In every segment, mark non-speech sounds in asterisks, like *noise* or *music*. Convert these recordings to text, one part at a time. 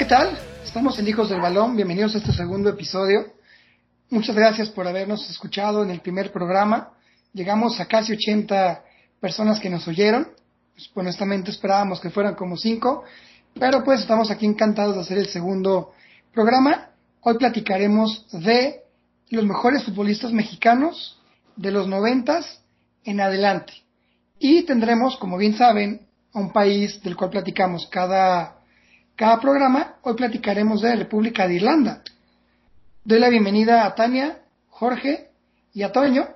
¿qué tal? Estamos en Hijos del Balón, bienvenidos a este segundo episodio. Muchas gracias por habernos escuchado en el primer programa. Llegamos a casi 80 personas que nos oyeron. Pues, honestamente esperábamos que fueran como 5, pero pues estamos aquí encantados de hacer el segundo programa. Hoy platicaremos de los mejores futbolistas mexicanos de los noventas en adelante. Y tendremos, como bien saben, a un país del cual platicamos cada cada programa, hoy platicaremos de República de Irlanda. Doy la bienvenida a Tania, Jorge y a Toño.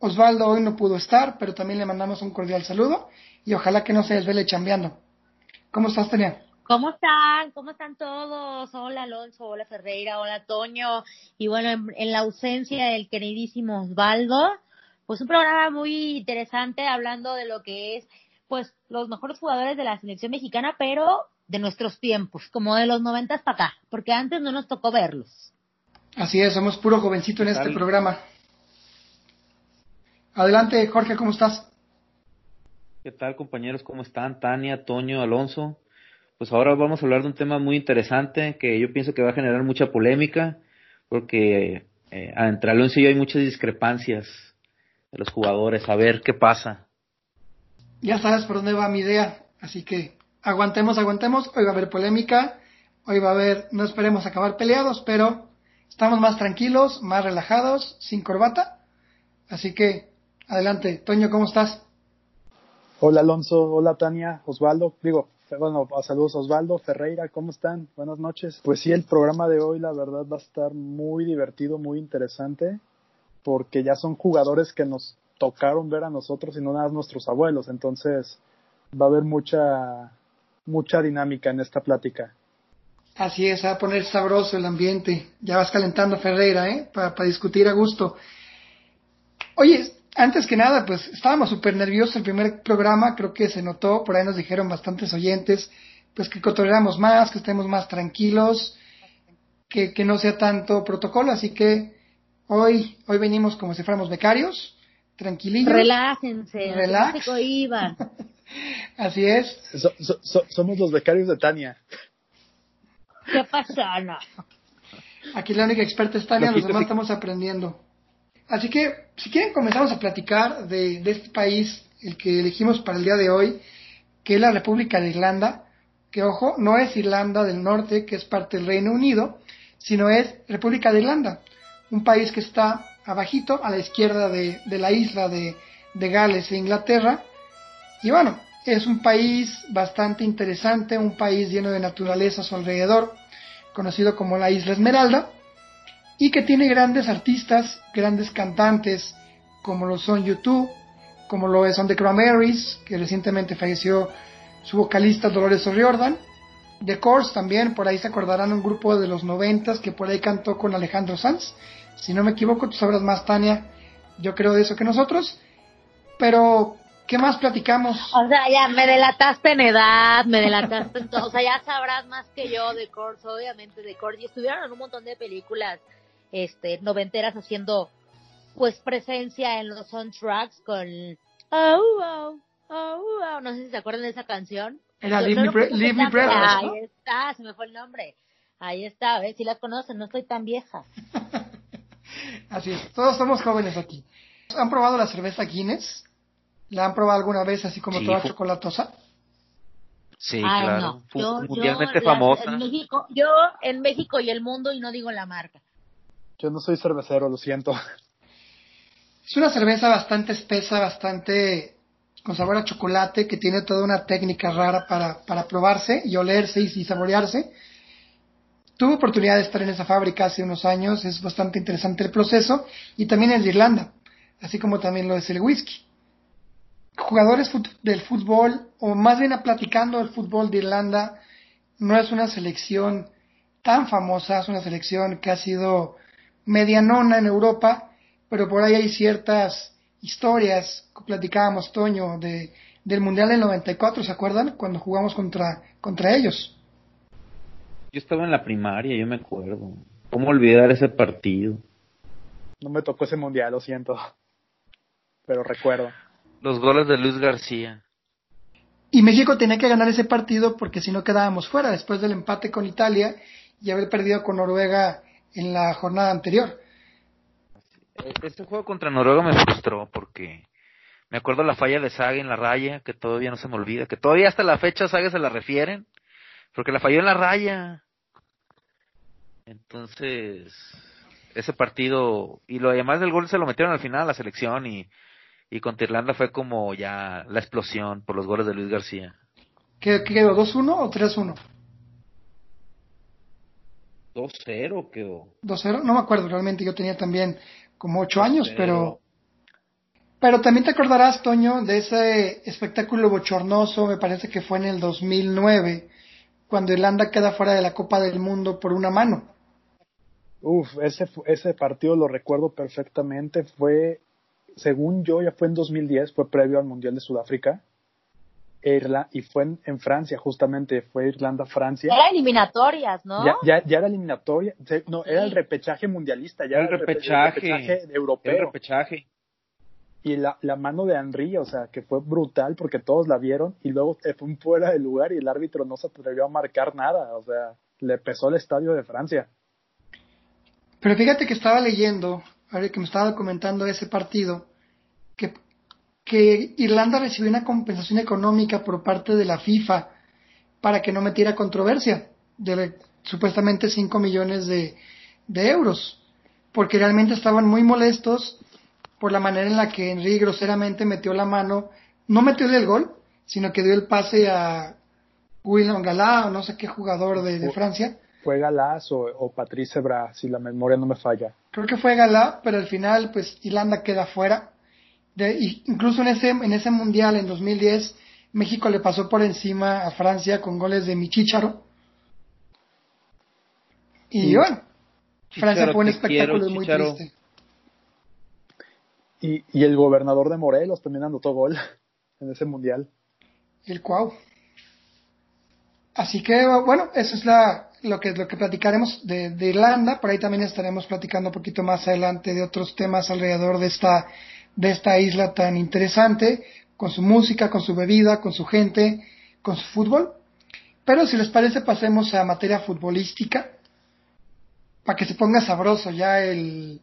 Osvaldo hoy no pudo estar, pero también le mandamos un cordial saludo y ojalá que no se desvele chambeando. ¿Cómo estás, Tania? ¿Cómo están? ¿Cómo están todos? Hola Alonso, hola Ferreira, hola Toño. Y bueno, en, en, la ausencia del queridísimo Osvaldo, pues un programa muy interesante hablando de lo que es, pues, los mejores jugadores de la selección mexicana, pero de nuestros tiempos, como de los noventas para acá, porque antes no nos tocó verlos. Así es, somos puro jovencito en este programa. Adelante, Jorge, ¿cómo estás? ¿Qué tal, compañeros? ¿Cómo están? Tania, Toño, Alonso. Pues ahora vamos a hablar de un tema muy interesante que yo pienso que va a generar mucha polémica, porque eh, entre Alonso y yo hay muchas discrepancias de los jugadores. A ver qué pasa. Ya sabes por dónde va mi idea, así que aguantemos, aguantemos. Hoy va a haber polémica, hoy va a haber, no esperemos acabar peleados, pero estamos más tranquilos, más relajados, sin corbata. Así que, adelante. Toño, ¿cómo estás? Hola Alonso, hola Tania, Osvaldo, digo, bueno, saludos Osvaldo, Ferreira, ¿cómo están? Buenas noches. Pues sí, el programa de hoy la verdad va a estar muy divertido, muy interesante, porque ya son jugadores que nos tocaron ver a nosotros y no nada nuestros abuelos, entonces va a haber mucha mucha dinámica en esta plática. Así es, va a poner sabroso el ambiente. Ya vas calentando Ferreira, ¿eh? Para discutir a gusto. Oye, antes que nada, pues estábamos súper nerviosos el primer programa, creo que se notó, por ahí nos dijeron bastantes oyentes, pues que cotorreamos más, que estemos más tranquilos, que, que no sea tanto protocolo, así que hoy, hoy venimos como si fuéramos becarios, tranquilillos. Relájense, relax. *laughs* Así es. So, so, so, somos los becarios de Tania. ¿Qué pasa? No. Aquí la única experta es Tania, los demás estamos aprendiendo. Así que, si quieren, comenzamos a platicar de, de, este país, el que elegimos para el día de hoy, que es la República de Irlanda, que ojo, no es Irlanda del Norte, que es parte del Reino Unido, sino es República de Irlanda, un país que está abajito, a la izquierda de, de la isla de, de Gales e Inglaterra, y bueno, es un país bastante interesante, un país lleno de naturaleza a su alrededor, conocido como la Isla Esmeralda, y que tiene grandes artistas, grandes cantantes, como lo son YouTube, como lo son The Cranberries, que recientemente falleció su vocalista Dolores O'Riordan, The Course también, por ahí se acordarán un grupo de los noventas que por ahí cantó con Alejandro Sanz, si no me equivoco, tú sabrás más, Tania, yo creo de eso que nosotros, pero ¿Qué más platicamos? O sea, ya me delataste en edad, me delataste en todo. O sea, ya sabrás más que yo de Kors, obviamente de Kors. Y estuvieron en un montón de películas este, noventeras haciendo, pues, presencia en los soundtracks con... Oh, oh, oh, oh. No sé si se acuerdan de esa canción. Era Leave, Me. Ahí está, se me fue el nombre. Ahí está, ¿ves? Si las conocen, no estoy tan vieja. *laughs* Así es, todos somos jóvenes aquí. ¿Han probado la cerveza Guinness? ¿La han probado alguna vez así como Sí, toda chocolatosa? Sí, Ay, claro. no. Fu- Yo, mundialmente yo, famosa. en México, yo en México y el mundo y no digo la marca. Yo no soy cervecero, lo siento. Es una cerveza bastante espesa, bastante con sabor a chocolate, que tiene toda una técnica rara para, para probarse y olerse y, y saborearse. Tuve oportunidad de estar en esa fábrica hace unos años, es bastante interesante el proceso, y también es de Irlanda, así como también lo es el whisky. Jugadores fut- del fútbol, o más bien a platicando del fútbol de Irlanda, no es una selección tan famosa, es una selección que ha sido medianona en Europa, pero por ahí hay ciertas historias que platicábamos, Toño, de, del Mundial del 94, ¿se acuerdan? Cuando jugamos contra, contra ellos. Yo estaba en la primaria, yo me acuerdo. ¿Cómo olvidar ese partido? No me tocó ese mundial, lo siento. Pero recuerdo. Los goles de Luis García. Y México tenía que ganar ese partido porque si no quedábamos fuera después del empate con Italia y haber perdido con Noruega en la jornada anterior. Este juego contra Noruega me frustró porque me acuerdo la falla de Saga en la raya, que todavía no se me olvida, que todavía hasta la fecha Saga se la refieren, porque la falló en la raya. Entonces, ese partido, y lo demás del gol se lo metieron al final a la selección y, y contra Irlanda fue como ya la explosión por los goles de Luis García. ¿Qué quedó? ¿2-1 o 3-1? 2-0 quedó. 2-0, no me acuerdo realmente, yo tenía también como 8 años, pero pero también te acordarás, Toño, de ese espectáculo bochornoso, me parece que fue en el 2009, cuando Irlanda queda fuera de la Copa del Mundo por una mano. Uf, ese, ese partido lo recuerdo perfectamente. Fue, según yo, ya fue en 2010, fue previo al Mundial de Sudáfrica. y fue en, Francia, justamente, fue Irlanda-Francia. Era eliminatorias, ¿no? Ya, ya, ya era eliminatoria, no, era el repechaje mundialista, ya era el repechaje, el repechaje europeo. El repechaje y la, la, mano de Henry, o sea, que fue brutal porque todos la vieron y luego fue fuera del lugar y el árbitro no se atrevió a marcar nada, o sea, le pesó el estadio de Francia. Pero fíjate que estaba leyendo, ahora que me estaba comentando ese partido, que, que Irlanda recibió una compensación económica por parte de la FIFA para que no metiera controversia, de supuestamente 5 millones de, de euros, porque realmente estaban muy molestos por la manera en la que Henry groseramente metió la mano, no metió el gol, sino que dio el pase a William Galá o no sé qué jugador de, Francia. Fue Galás o, Patrice Bra, si la memoria no me falla. Creo que fue Galá, pero al final pues Irlanda queda fuera. De, incluso en ese, en ese mundial en 2010 México le pasó por encima a Francia con goles de Michicharo. Y bueno, Francia fue un espectáculo muy triste. Y, y el gobernador de Morelos también anotó gol *laughs* en ese mundial. El Cuau. Así que, bueno, eso es la, lo, que, lo que platicaremos de, de, Irlanda. Por ahí también estaremos platicando un poquito más adelante de otros temas alrededor de esta, de esta isla tan interesante, con su música, con su bebida, con su gente, con su fútbol. Pero si les parece, pasemos a materia futbolística, para que se ponga sabroso ya el,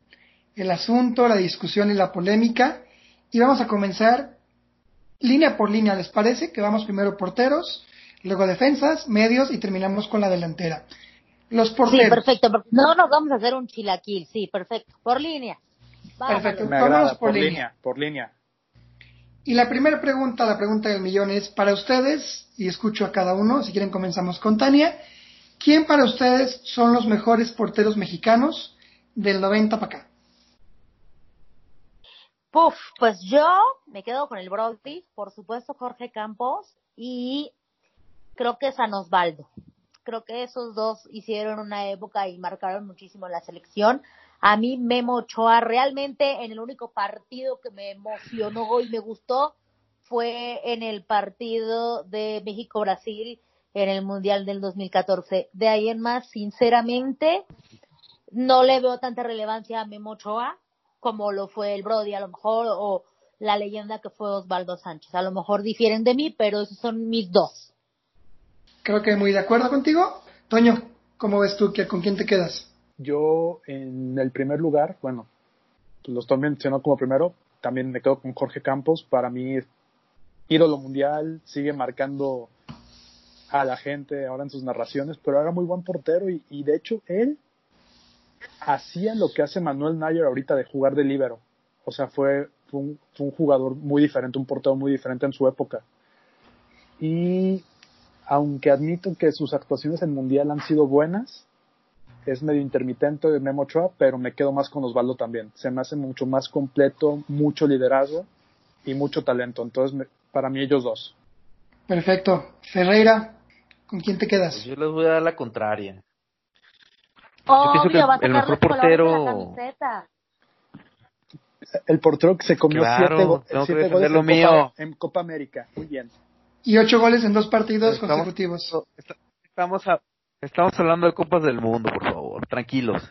el asunto, la discusión y la polémica. Y vamos a comenzar línea por línea, ¿les parece? Que vamos primero porteros, luego defensas, medios y terminamos con la delantera. Los porteros. Sí, perfecto. No nos vamos a hacer un chilaquil, sí, perfecto. Por línea. perfecto, vamos por, línea. Por línea. Y la primera pregunta, la pregunta del millón es para ustedes, y escucho a cada uno, si quieren comenzamos con Tania. ¿Quién para ustedes son los mejores porteros mexicanos del 90 para acá? Puf, pues yo me quedo con el Brody, por supuesto Jorge Campos y creo que San Osvaldo. Creo que esos dos hicieron una época y marcaron muchísimo la selección. A mí Memo Ochoa realmente en el único partido que me emocionó y me gustó fue en el partido de México-Brasil en el Mundial del 2014. De ahí en más, sinceramente, no le veo tanta relevancia a Memo Ochoa como lo fue el Brody a lo mejor o la leyenda que fue Osvaldo Sánchez. A lo mejor difieren de mí, pero esos son mis dos. Creo que muy de acuerdo contigo. Toño, ¿cómo ves tú? ¿Con quién te quedas? Yo en el primer lugar, bueno, pues los también mencionó como primero, también me quedo con Jorge Campos. Para mí, ídolo mundial, sigue marcando a la gente ahora en sus narraciones, pero era muy buen portero y, de hecho él hacía lo que hace Manuel Nayer ahorita de jugar de líbero. O sea, fue, un, jugador muy diferente, un portero muy diferente en su época. Y aunque admito que sus actuaciones en Mundial han sido buenas, es medio intermitente de Memo Ochoa, pero me quedo más con Osvaldo también. Se me hace mucho más completo, mucho liderazgo y mucho talento. Entonces, para mí ellos dos. Perfecto. Ferreira, ¿con quién te quedas? Pues yo les voy a dar la contraria. Obvio, que el, el mejor portero. El portero que se comió siete, goles en, Copa, en, Copa, América. Muy bien. Y ocho goles en dos partidos consecutivos. Estamos, estamos hablando de Copas del Mundo, por favor. Tranquilos.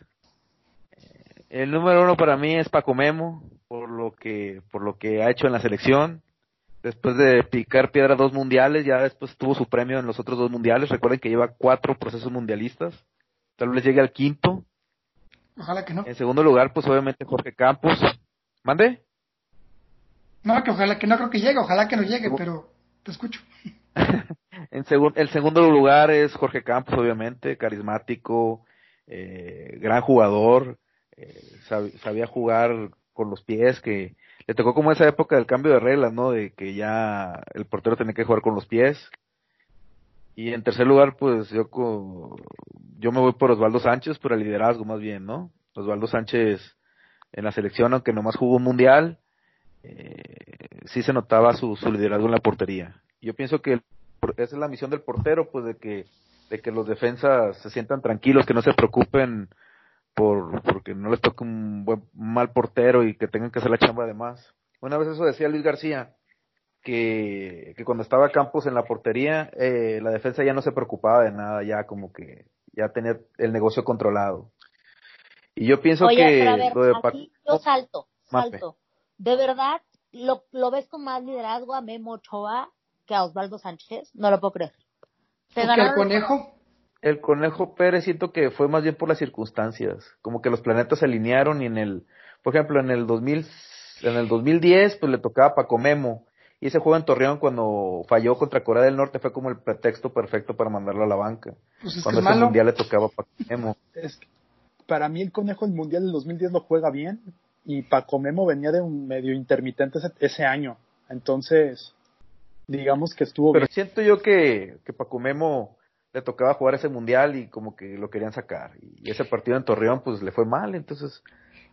El número uno para mí es Paco Memo, por lo que, por lo que ha hecho en la selección. después de picar piedra dos mundiales, ya después tuvo su premio en los otros dos mundiales. Recuerden que lleva cuatro procesos mundialistas. Tal vez llegue al quinto. Ojalá que no. En segundo lugar, pues obviamente Jorge Campos. ¿Mande? No, que ojalá que no creo que llegue, ojalá que no llegue, pero te escucho. *laughs* en el segundo lugar es Jorge Campos, obviamente, carismático, eh, gran jugador, eh, sabía jugar con los pies, que le tocó como esa época del cambio de reglas, ¿no? De que ya el portero tenía que jugar con los pies. Y en tercer lugar, pues yo, yo me voy por Osvaldo Sánchez, por el liderazgo más bien, ¿no? Osvaldo Sánchez en la selección, aunque nomás jugó un mundial, eh, sí se notaba su, su liderazgo en la portería. Yo pienso que esa es la misión del portero, pues de que, de que los defensas se sientan tranquilos, que no se preocupen por porque no les toque un buen mal portero y que tengan que hacer la chamba de más. Una vez eso decía Luis García, que, que cuando estaba Campos en la portería, eh, la defensa ya no se preocupaba de nada, ya como que ya tenía el negocio controlado. Y yo pienso que lo de yo salto, salto. ¿De verdad lo, lo ves con más liderazgo a Memo Ochoa que a Osvaldo Sánchez? No lo puedo creer. ¿Se el conejo? el Conejo Pérez siento que fue más bien por las circunstancias, como que los planetas se alinearon y en el, por ejemplo, en el 2000, en el 2010 pues le tocaba a Paco Memo y ese juego en Torreón cuando falló contra Corea del Norte fue como el pretexto perfecto para mandarlo a la banca. Pues cuando ese mundial le tocaba a Paco Memo. para mí el Conejo el mundial del 2010 lo juega bien y Paco Memo venía de un medio intermitente ese, año, entonces digamos que estuvo. Pero siento yo que que Paco Memo le tocaba jugar ese mundial y como que lo querían sacar. Y ese partido en Torreón pues le fue mal, entonces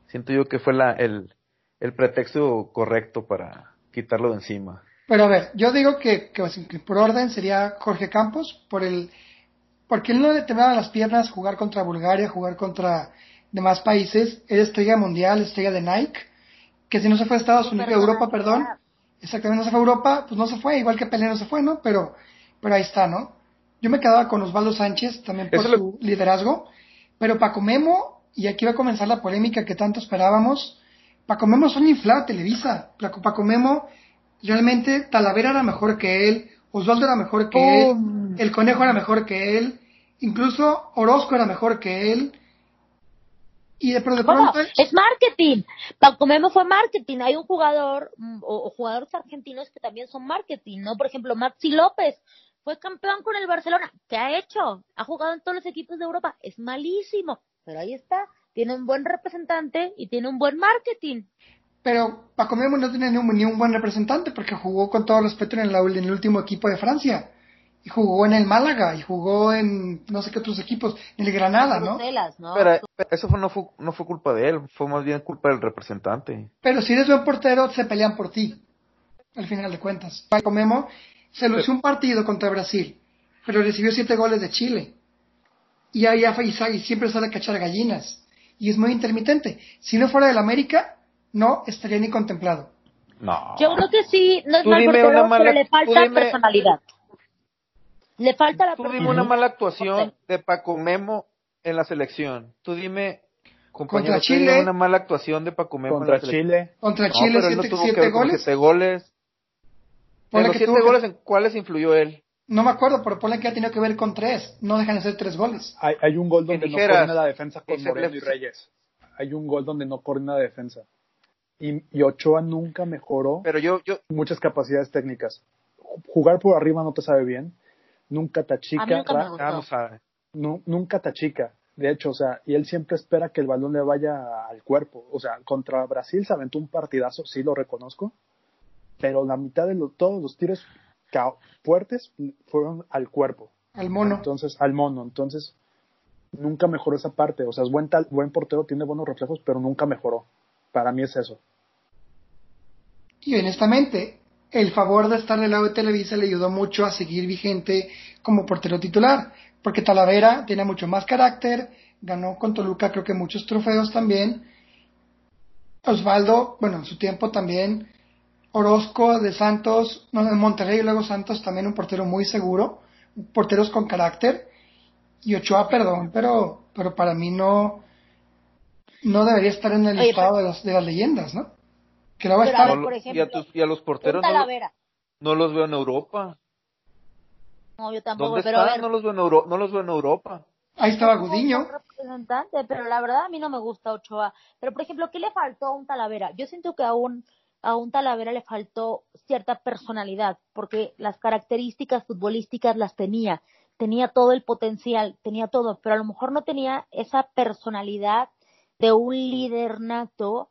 siento yo que fue la, el, el pretexto correcto para quitarlo de encima. Pero a ver, yo digo que, que, por orden sería Jorge Campos, por el porque él no le temblaba las piernas jugar contra Bulgaria, jugar contra demás países, él estrella mundial, estrella de Nike, que si no se fue a Estados Unidos, Europa, perdón, exactamente no se fue a Europa, pues no se fue, igual que Pelé no se fue, ¿no? Pero, pero ahí está, ¿no? Yo me quedaba con Osvaldo Sánchez, también por su liderazgo, pero Paco Memo, y aquí va a comenzar la polémica que tanto esperábamos, Paco Memo son inflado Televisa. Paco Memo, realmente Talavera era mejor que él, Osvaldo era mejor que él, el Conejo era mejor que él, incluso Orozco era mejor que él. Y de, pronto, Es marketing. Paco Memo fue marketing. Hay un jugador mm, o, o, jugadores argentinos que también son marketing, ¿no? Por ejemplo, Maxi López fue campeón con el Barcelona. ¿Qué ha hecho? Ha jugado en todos los equipos de Europa. Es malísimo, pero ahí está. Tiene un buen representante y tiene un buen marketing. Pero Paco Memo no tiene ni un, buen representante porque jugó con todo respeto en el, en el último equipo de Francia. Y jugó en el Málaga y jugó en no sé qué otros equipos, en el Granada, ¿no? Pero eso no, fue, no fue culpa de él, fue más bien culpa del representante. Pero si eres buen portero, se pelean por ti, al final de cuentas. Paco Memo se lució un partido contra Brasil, pero recibió siete goles de Chile. Y ahí y siempre sale a cachar gallinas. Y es muy intermitente. Si no fuera del América, no estaría ni contemplado. No. Yo creo que sí, no es mal portero, pero le falta personalidad. Le falta la Tú dime una mala actuación de Paco Memo en la selección. Tú dime contra Chile una mala actuación de Paco Memo contra Chile. Contra Chile, siete, goles. Siete goles. ¿En los siete goles en cuáles influyó él? No me acuerdo, pero ponle que ha tenido que ver con tres. No dejan de ser tres goles. Hay, hay un gol donde no coordina la defensa con Moreno y Reyes. Hay un gol donde no coordina la defensa. Y, y, Ochoa nunca mejoró pero yo, yo... muchas capacidades técnicas. Jugar por arriba no te sabe bien. Nunca tachica. Nunca, no, nunca tachica. De hecho, o sea, y él siempre espera que el balón le vaya al cuerpo. O sea, contra Brasil se aventó un partidazo, sí lo reconozco pero la mitad de todos los tiros fuertes fueron al cuerpo. Al mono. Entonces, al mono. Entonces, nunca mejoró esa parte. O sea, es buen, tal, buen portero, tiene buenos reflejos, pero nunca mejoró. Para mí es eso. Y honestamente, el favor de estar del lado de Televisa le ayudó mucho a seguir vigente como portero titular, porque Talavera tiene mucho más carácter, ganó con Toluca creo que muchos trofeos también. Osvaldo, bueno, en su tiempo también Orozco de Santos, no, de Monterrey y luego Santos también un portero muy seguro, porteros con carácter. Y Ochoa, perdón, pero, pero para mí no, no debería estar en el estado de, las, de las leyendas, ¿no? Que no va a estar. y, a los porteros. No los veo en Europa. No, yo tampoco, ¿Dónde pero a están? ver, No los veo en Euro- no los veo en Europa. Ahí estaba Gudiño. representante, pero la verdad a mí no me gusta Ochoa. Pero por ejemplo, ¿qué le faltó a un Talavera? Yo siento que a un a un Talavera le faltó cierta personalidad, porque las características futbolísticas las tenía, tenía todo el potencial, tenía todo, pero a lo mejor no tenía esa personalidad de un líder nato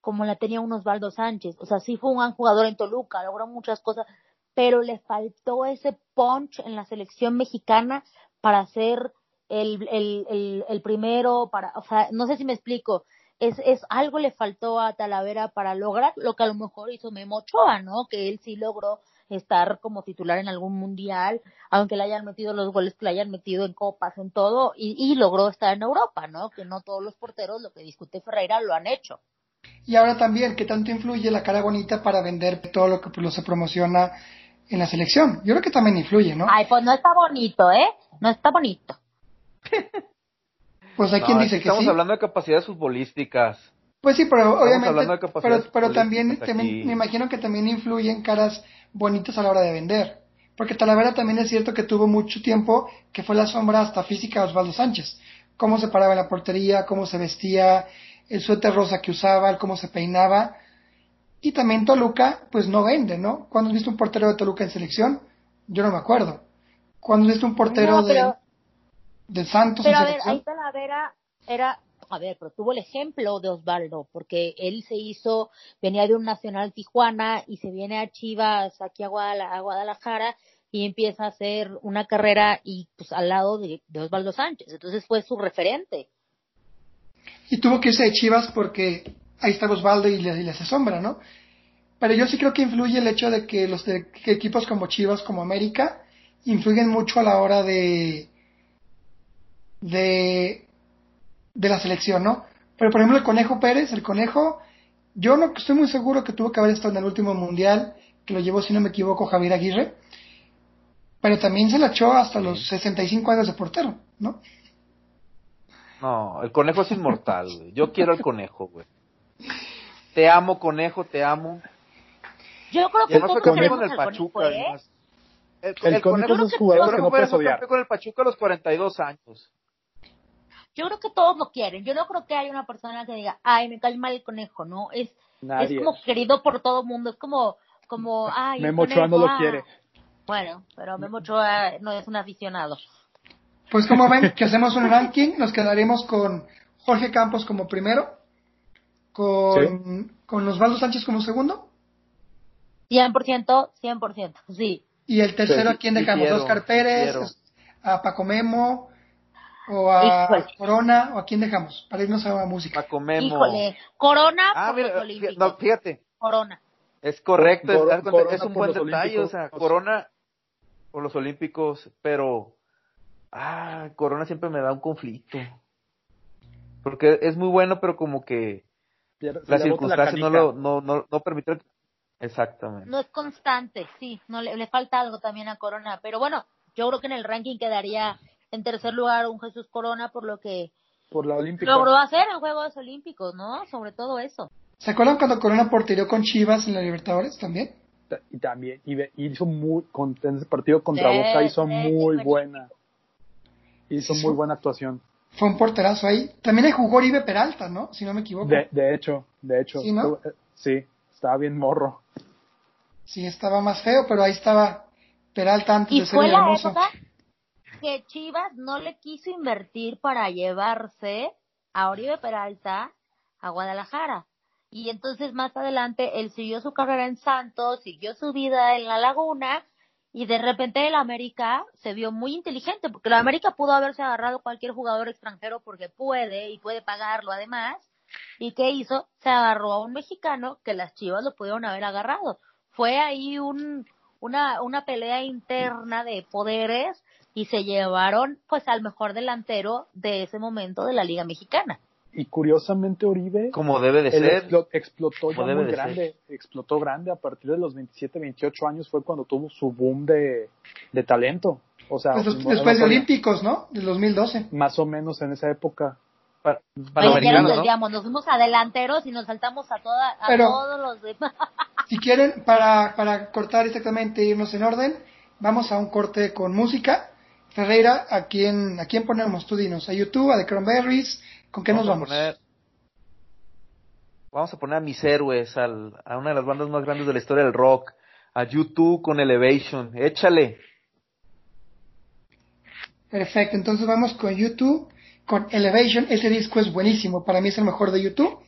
como la tenía un Osvaldo Sánchez. O sea, sí fue un gran jugador en Toluca, logró muchas cosas, pero le faltó ese punch en la selección mexicana para ser el, el, el, el primero, para, o sea, no sé si me explico, es, es algo le faltó a Talavera para lograr lo que a lo mejor hizo Memo Ochoa, ¿no? Que él sí logró estar como titular en algún mundial, aunque le hayan metido los goles que le hayan metido en copas, en todo, y, y logró estar en Europa, ¿no? Que no todos los porteros, lo que discute Ferreira, lo han hecho. Y ahora también, ¿qué tanto influye la cara bonita para vender todo lo que pues, se promociona en la selección? Yo creo que también influye, ¿no? Ay, pues no está bonito, ¿eh? No está bonito. *laughs* Pues hay No, quien dice que estamos sí. hablando de capacidades futbolísticas. Pues sí, pero obviamente, hablando de capacidades pero, pero también, también me imagino que también influyen caras bonitas a la hora de vender. Porque Talavera también es cierto que tuvo mucho tiempo que fue la sombra hasta física de Osvaldo Sánchez. Cómo se paraba en la portería, cómo se vestía, el suéter rosa que usaba, el cómo se peinaba. Y también Toluca, pues no vende, ¿no? ¿Cuándo has visto un portero de Toluca en selección? Yo no me acuerdo. ¿Cuándo has visto un portero No, pero- de, de Santos Pero en a ver, selección? ahí Talavera era, a ver, pero tuvo el ejemplo de Osvaldo, porque él se hizo, venía de un Nacional Tijuana y se viene a Chivas, aquí a, Guadala- a Guadalajara, y empieza a hacer una carrera y pues al lado de, de Osvaldo Sánchez. Entonces fue su referente. Y tuvo que irse de Chivas porque ahí está Osvaldo y le, y le hace sombra, ¿no? Pero yo sí creo que influye el hecho de que los de, que equipos como Chivas, como América, influyen mucho a la hora de, de, de la selección, ¿no? Pero por ejemplo el Conejo Pérez, el Conejo, yo no estoy muy seguro que tuvo que haber estado en el último mundial, que lo llevó, si no me equivoco, Javier Aguirre, pero también se la echó hasta los 65 años de portero, ¿no? No, el conejo es inmortal, güey. Yo quiero al conejo, güey. Te amo, conejo, te amo. Yo creo que campeón queremos con el Pachuca, ¿eh? además. El, El el Conejo conejo, es de esos que el no conejo puedes odiar. con el Pachuca a los 42 años. Yo creo que todos lo quieren. Yo no creo que haya una persona que diga, ay, me cae mal el conejo, ¿no? Es, Nadie. es como querido por todo el mundo. Es como, como, ay, el Memo Ochoa no conejo, lo ah. quiere. Bueno, pero Memo Ochoa no es un aficionado. Pues como ven, *laughs* que hacemos un ranking, nos quedaremos con Jorge Campos como primero, con, con Osvaldo Sánchez como segundo, 100%, 100%, sí. y el tercero Sí, a quién dejamos, difiero, Oscar Pérez, a Paco Memo, o a Híjole. Corona, o a quién dejamos, para irnos a la música. Paco Memo. Híjole, Corona Ah, por los mira, Olímpicos. no, fíjate, Corona. es correcto, Cor- es, Corona es un buen detalle, o sea, Corona por los Olímpicos, pero ah, Corona siempre me da un conflicto. Porque es muy bueno, pero como que se las la circunstancias no lo no, no, no permiten. Exactamente. No es constante, sí, no le, le falta algo también a Corona. Pero bueno, yo creo que en el ranking quedaría en tercer lugar un Jesús Corona por lo que Por la Olímpica. logró hacer en Juegos Olímpicos, ¿no? Sobre todo eso. ¿Se acuerdan cuando Corona porterió con Chivas en la Libertadores también? Y también, y hizo muy, con, en ese partido contra Sí, Boca hizo sí, muy sí, buena. Hizo Sí, muy buena actuación. Fue un porterazo ahí. También ahí jugó Oribe Peralta, ¿no? Si no me equivoco. De, de hecho, de hecho. ¿Sí, no? Sí, estaba bien morro. Sí, estaba más feo, pero ahí estaba Peralta antes Y de ser fue la época que Chivas no le quiso invertir para llevarse a Oribe Peralta a Guadalajara. Y entonces más adelante él siguió su carrera en Santos, siguió su vida en la Laguna y de repente el América se vio muy inteligente porque el América pudo haberse agarrado cualquier jugador extranjero porque puede y puede pagarlo además. ¿Y qué hizo? Se agarró a un mexicano que las Chivas lo pudieron haber agarrado. Fue ahí un, una, una pelea interna de poderes y se llevaron pues al mejor delantero de ese momento de la Liga Mexicana. Y curiosamente Oribe Como debe de ser. explo- explotó ya muy de grande. Explotó grande a partir de los 27, 28 años fue cuando tuvo su boom de, de talento. O sea, Pues no- después de no- Olímpicos, ¿no? Del 2012. Más o menos en esa época. Pa- Oye, ya nos ¿no? desviamos, nos fuimos a delanteros y nos saltamos a toda, a Pero- todos los demás. *laughs* Si quieren, para, para cortar exactamente, irnos en orden, vamos a un corte con música. Ferreira, ¿a quién, ¿a quién ponemos? Tú dinos, ¿a YouTube, a The Cranberries? ¿Con qué nos vamos? vamos a poner a mis héroes, al, a una de las bandas más grandes de la historia del rock, a YouTube con Elevation. Échale. Perfecto, entonces vamos con YouTube, con Elevation. Ese disco es buenísimo, para mí es el mejor de YouTube.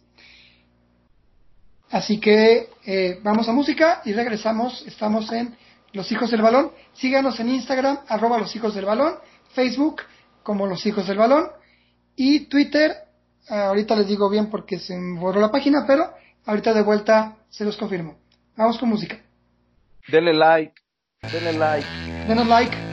Así que eh, vamos a música y regresamos. Estamos en Los Hijos del Balón. Síganos en Instagram, arroba Los Hijos del Balón, Facebook como Los Hijos del Balón y Twitter. ahorita les digo bien porque se me borró la página, pero ahorita de vuelta se los confirmo. Vamos con música. Denle like, denle like. Denos like.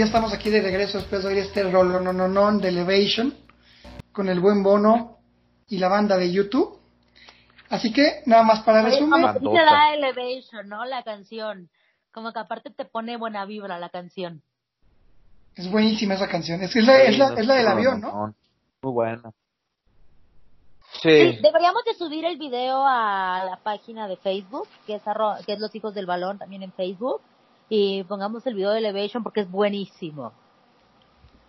Ya estamos aquí de regreso después de oír este no de Elevation con el buen Bono y la banda de YouTube. Así que, nada más para resumir. Como te da Elevation, ¿no? La canción. Como que aparte te pone buena vibra la canción. Es buenísima esa canción. Es, la, es, la, es la del avión, ¿no? Muy buena. Sí. Deberíamos de subir el video a la página de Facebook, que es, que es Los Hijos del Balón, también en Facebook y pongamos el video de Elevation porque es buenísimo.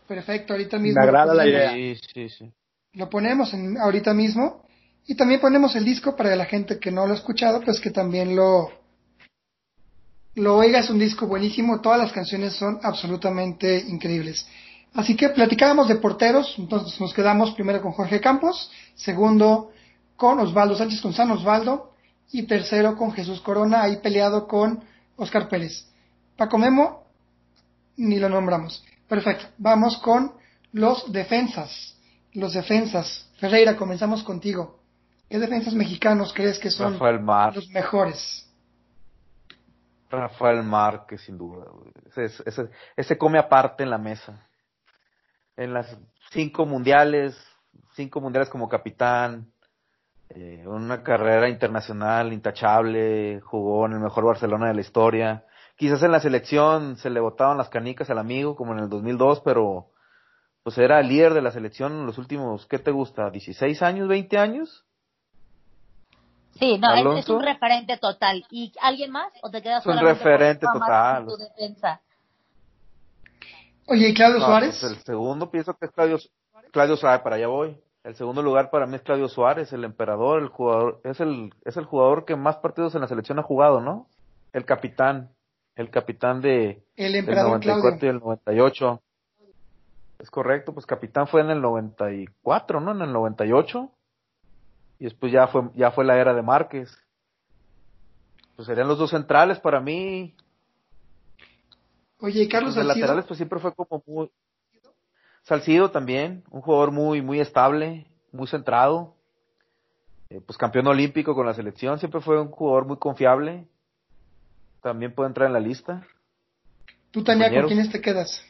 Perfecto, ahorita mismo. Me agrada la idea. Sí, sí, sí. Lo ponemos en, ahorita mismo y también ponemos el disco para la gente que no lo ha escuchado, pues que también lo lo oiga, es un disco buenísimo, todas las canciones son absolutamente increíbles. Así que platicábamos de porteros, entonces nos quedamos primero con Jorge Campos, segundo con Osvaldo Sánchez con San Osvaldo y tercero con Jesús Corona, ahí peleado con Oscar Pérez. Paco Memo, ni lo nombramos. Perfecto, vamos con los defensas. Los defensas. Ferreira, comenzamos contigo. ¿Qué defensas mexicanos crees que son los mejores? Rafael Márquez, sin duda. Ese, ese, ese, come aparte en la mesa. En las cinco mundiales, cinco mundiales como capitán, eh, una carrera internacional intachable, jugó en el mejor Barcelona de la historia. Quizás en la selección se le botaban las canicas al amigo, como en el 2002, pero pues era líder de la selección en los últimos, ¿qué te gusta? ¿16 años, 20 años? Sí, no, es, un referente total. ¿Y alguien más? ¿O te quedas Es un referente total. Tu defensa? Oye, ¿y Claudio Suárez? Pues el segundo pienso que es Claudio, Claudio Suárez, para allá voy. El segundo lugar para mí es Claudio Suárez, el emperador, el jugador, es el, es el jugador que más partidos en la selección ha jugado, ¿no? El capitán, el capitán de el emperador del 94 y el 98. Es correcto, pues capitán fue en el 94, ¿no? En el 98 y después ya fue, ya fue la era de Márquez. Pues serían los dos centrales para mí. Oye, Carlos Los laterales pues siempre fue como muy... Salcido también, un jugador muy, muy estable, muy centrado. Eh, pues campeón olímpico con la selección, siempre fue un jugador muy confiable. También puede entrar en la lista. ¿Tú, Tania, con quiénes te quedas?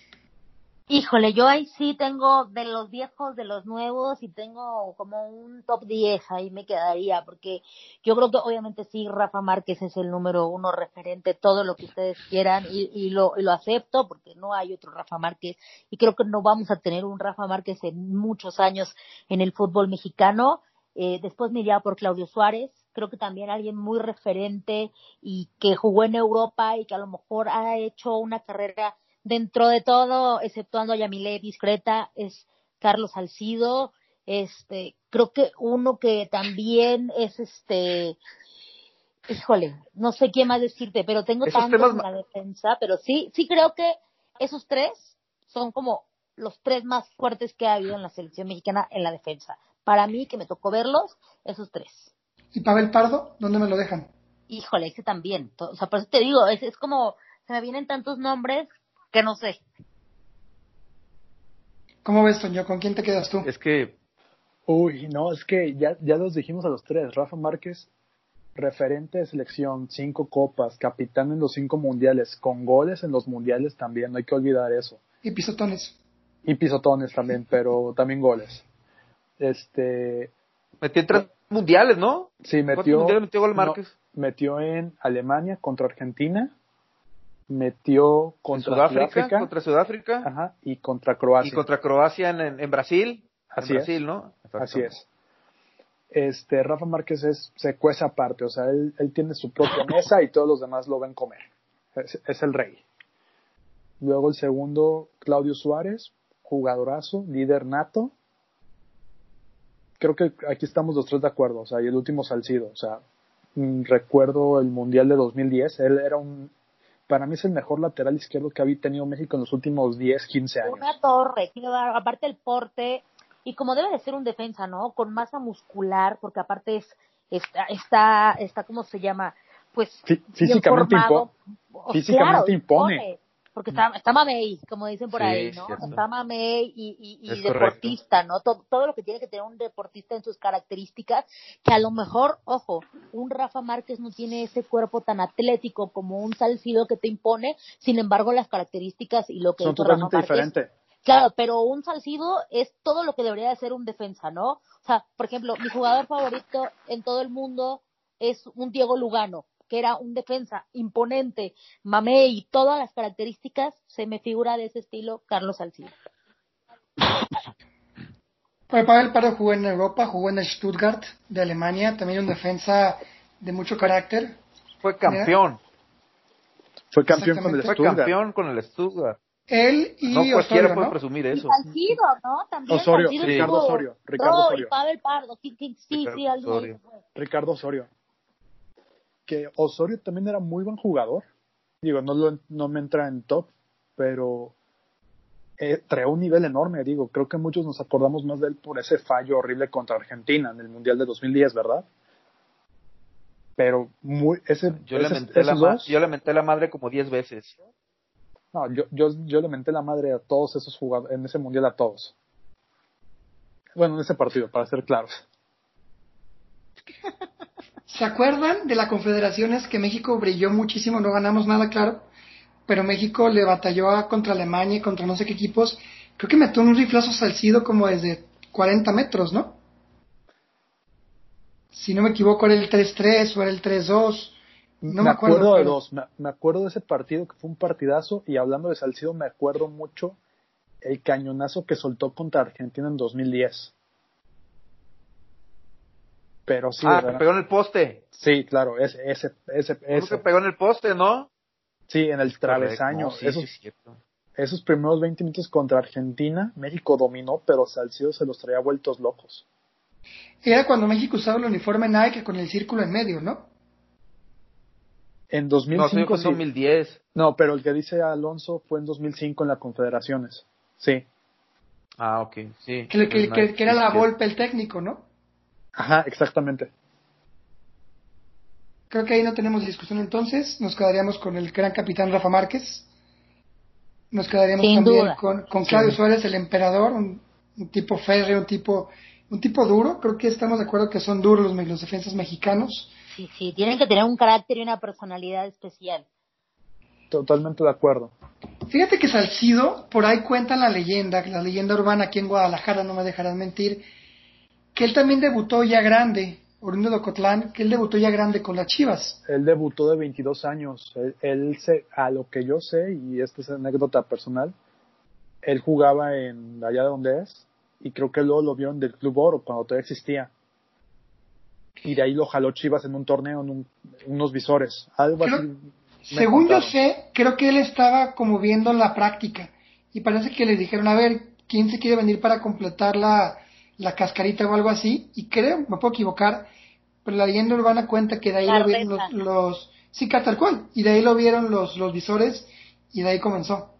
Híjole, yo ahí sí tengo de los viejos, de los nuevos y tengo como un top 10 ahí me quedaría porque yo creo que obviamente sí, Rafa Márquez es el número uno referente, todo lo que ustedes quieran y, y, lo, y lo acepto porque no hay otro Rafa Márquez y creo que no vamos a tener un Rafa Márquez en muchos años en el fútbol mexicano. Eh, después me iría por Claudio Suárez, creo que también alguien muy referente y que jugó en Europa y que a lo mejor ha hecho una carrera dentro de todo, exceptuando a Yamile discreta, es Carlos Salcido. Este, creo que uno que también es este, híjole, no sé qué más decirte, pero tengo tanto en la defensa, pero sí, sí creo que esos tres son como los tres más fuertes que ha habido en la selección mexicana en la defensa. Para mí, que me tocó verlos, esos tres. ¿Y Pavel Pardo? ¿Dónde me lo dejan? Híjole, ese también. O sea, por eso te digo, es, es como, se me vienen tantos nombres que no sé. ¿Cómo ves, Toño? ¿Con quién te quedas tú? Es que... Uy, no, es que ya, ya los dijimos a los tres. Rafa Márquez, referente de selección, cinco copas, capitán en los cinco mundiales, con goles en los mundiales también, no hay que olvidar eso. Y pisotones. Y pisotones también, pero también goles. Este... Metió en tres mundiales, ¿no? Sí, metió... mundiales metió gol Márquez? No, metió en Alemania contra Argentina, metió contra Sudáfrica, contra Sudáfrica ajá, y contra Croacia. Y contra Croacia en, en Brasil. Así en es. Brasil, ¿no? Así es. Este, Rafa Márquez es, se cuece aparte, o sea, él, él tiene su propia mesa y todos los demás lo ven comer. Es, es, el rey. Luego el segundo, Claudio Suárez, jugadorazo, líder nato. Creo que aquí estamos los tres de acuerdo, o sea, y el último Salcido, o sea, recuerdo el Mundial de 2010, él era un para mí es el mejor lateral izquierdo que ha tenido México en los últimos 10, 15 años. Una torre, aparte el porte, y como debe de ser un defensa, ¿no? Con masa muscular, porque aparte es, está, está, está ¿cómo se llama? Pues, físicamente, impo físicamente claro, impone. impone. Porque está, está mamey, como dicen por Sí, ahí, ¿no? cierto. Está mamey y, y, y Es deportista, ¿no? Todo, todo lo que tiene que tener un deportista en sus características, que a lo mejor, ojo, un Rafa Márquez no tiene ese cuerpo tan atlético como un Salcido que te impone, sin embargo las características y lo que Son totalmente diferentes. Claro, pero un Salcido es todo lo que debería de ser un defensa, ¿no? O sea, por ejemplo, mi jugador favorito en todo el mundo es un Diego Lugano, que era un defensa imponente, mamé y todas las características, se me figura de ese estilo Carlos Salcido. Pues Pavel Pardo jugó en Europa, jugó en el Stuttgart de Alemania, también un defensa de mucho carácter. Fue campeón. Fue campeón con el Exactamente. Fue Stuttgart. campeón con el Stuttgart. Él y No cualquiera Osorio, puede ¿no? presumir Y eso. Salcido, ¿no? También Osorio, Salcido Ricardo Osorio, Ricardo No, Osorio. y Pavel Pardo, sí, sí, sí, Ricardo sí, Osorio. Ricardo Osorio. Que Osorio también era muy buen jugador. Digo, no, lo, no me entra en top, pero eh, trae un nivel enorme, digo, creo que muchos nos acordamos más de él por ese fallo horrible contra Argentina en el Mundial de 2010, ¿verdad? Pero muy, ese, yo, le menté la yo le menté la madre como 10 veces. No, yo, yo, yo le menté la madre a todos esos jugadores, en ese Mundial a todos. Bueno, en ese partido, para ser claros. *laughs* ¿Se acuerdan de la Confederaciones que México brilló muchísimo? No ganamos nada, claro. Pero México le batalló contra Alemania y contra no sé qué equipos. Creo que metió un riflazo salcido como desde 40 metros, ¿no? Si no me equivoco, era el 3-3 o era el 3-2. No me, acuerdo, de dos. Me, acuerdo de ese partido que fue un partidazo. Y hablando de Salcido, me acuerdo mucho el cañonazo que soltó contra Argentina en 2010. Pero sí. Ah, que pegó en el poste. Sí, claro, ese, ese, ese. ese. que pegó en el poste, ¿no? Sí, en el travesaño. esos, primeros 20 minutos contra Argentina, México dominó, pero Salcido se los traía vueltos locos. Era cuando México usaba el uniforme Nike con el círculo en medio, ¿no? En 2005 no, 2010. No, pero el que dice Alonso fue en 2005 en las Confederaciones. Sí. Ah, ok, sí. Que, que era la Volpe el técnico, ¿no? Ajá, exactamente. Creo que ahí no tenemos discusión entonces. Nos quedaríamos con el gran capitán Rafa Márquez. Nos quedaríamos también con, con, Claudio Suárez, el emperador, un, tipo férreo, un tipo, un tipo duro. Creo que estamos de acuerdo que son duros los, los defensas mexicanos. Sí, sí, tienen que tener un carácter y una personalidad especial. Totalmente de acuerdo. Fíjate que Salcido, por ahí cuentan la leyenda, la leyenda urbana aquí en Guadalajara, no me dejarán mentir, que él también debutó ya grande, oriundo de Ocotlán, que él debutó ya grande con las Chivas. Él debutó de 22 años. Él, se, a lo que yo sé, y esta es anécdota personal, él jugaba en allá de donde es, y creo que luego lo vieron del Club Oro cuando todavía existía. Y de ahí lo jaló Chivas en un torneo, en unos visores. Algo así. Según yo sé, creo que él estaba como viendo la práctica. Y parece que le dijeron, a ver, ¿quién se quiere venir para completar la, la cascarita o algo así, y creo, me puedo equivocar, pero la leyenda urbana cuenta que de ahí lo vieron los, los, sí, tal cual, y de ahí lo vieron los, los visores, y de ahí comenzó.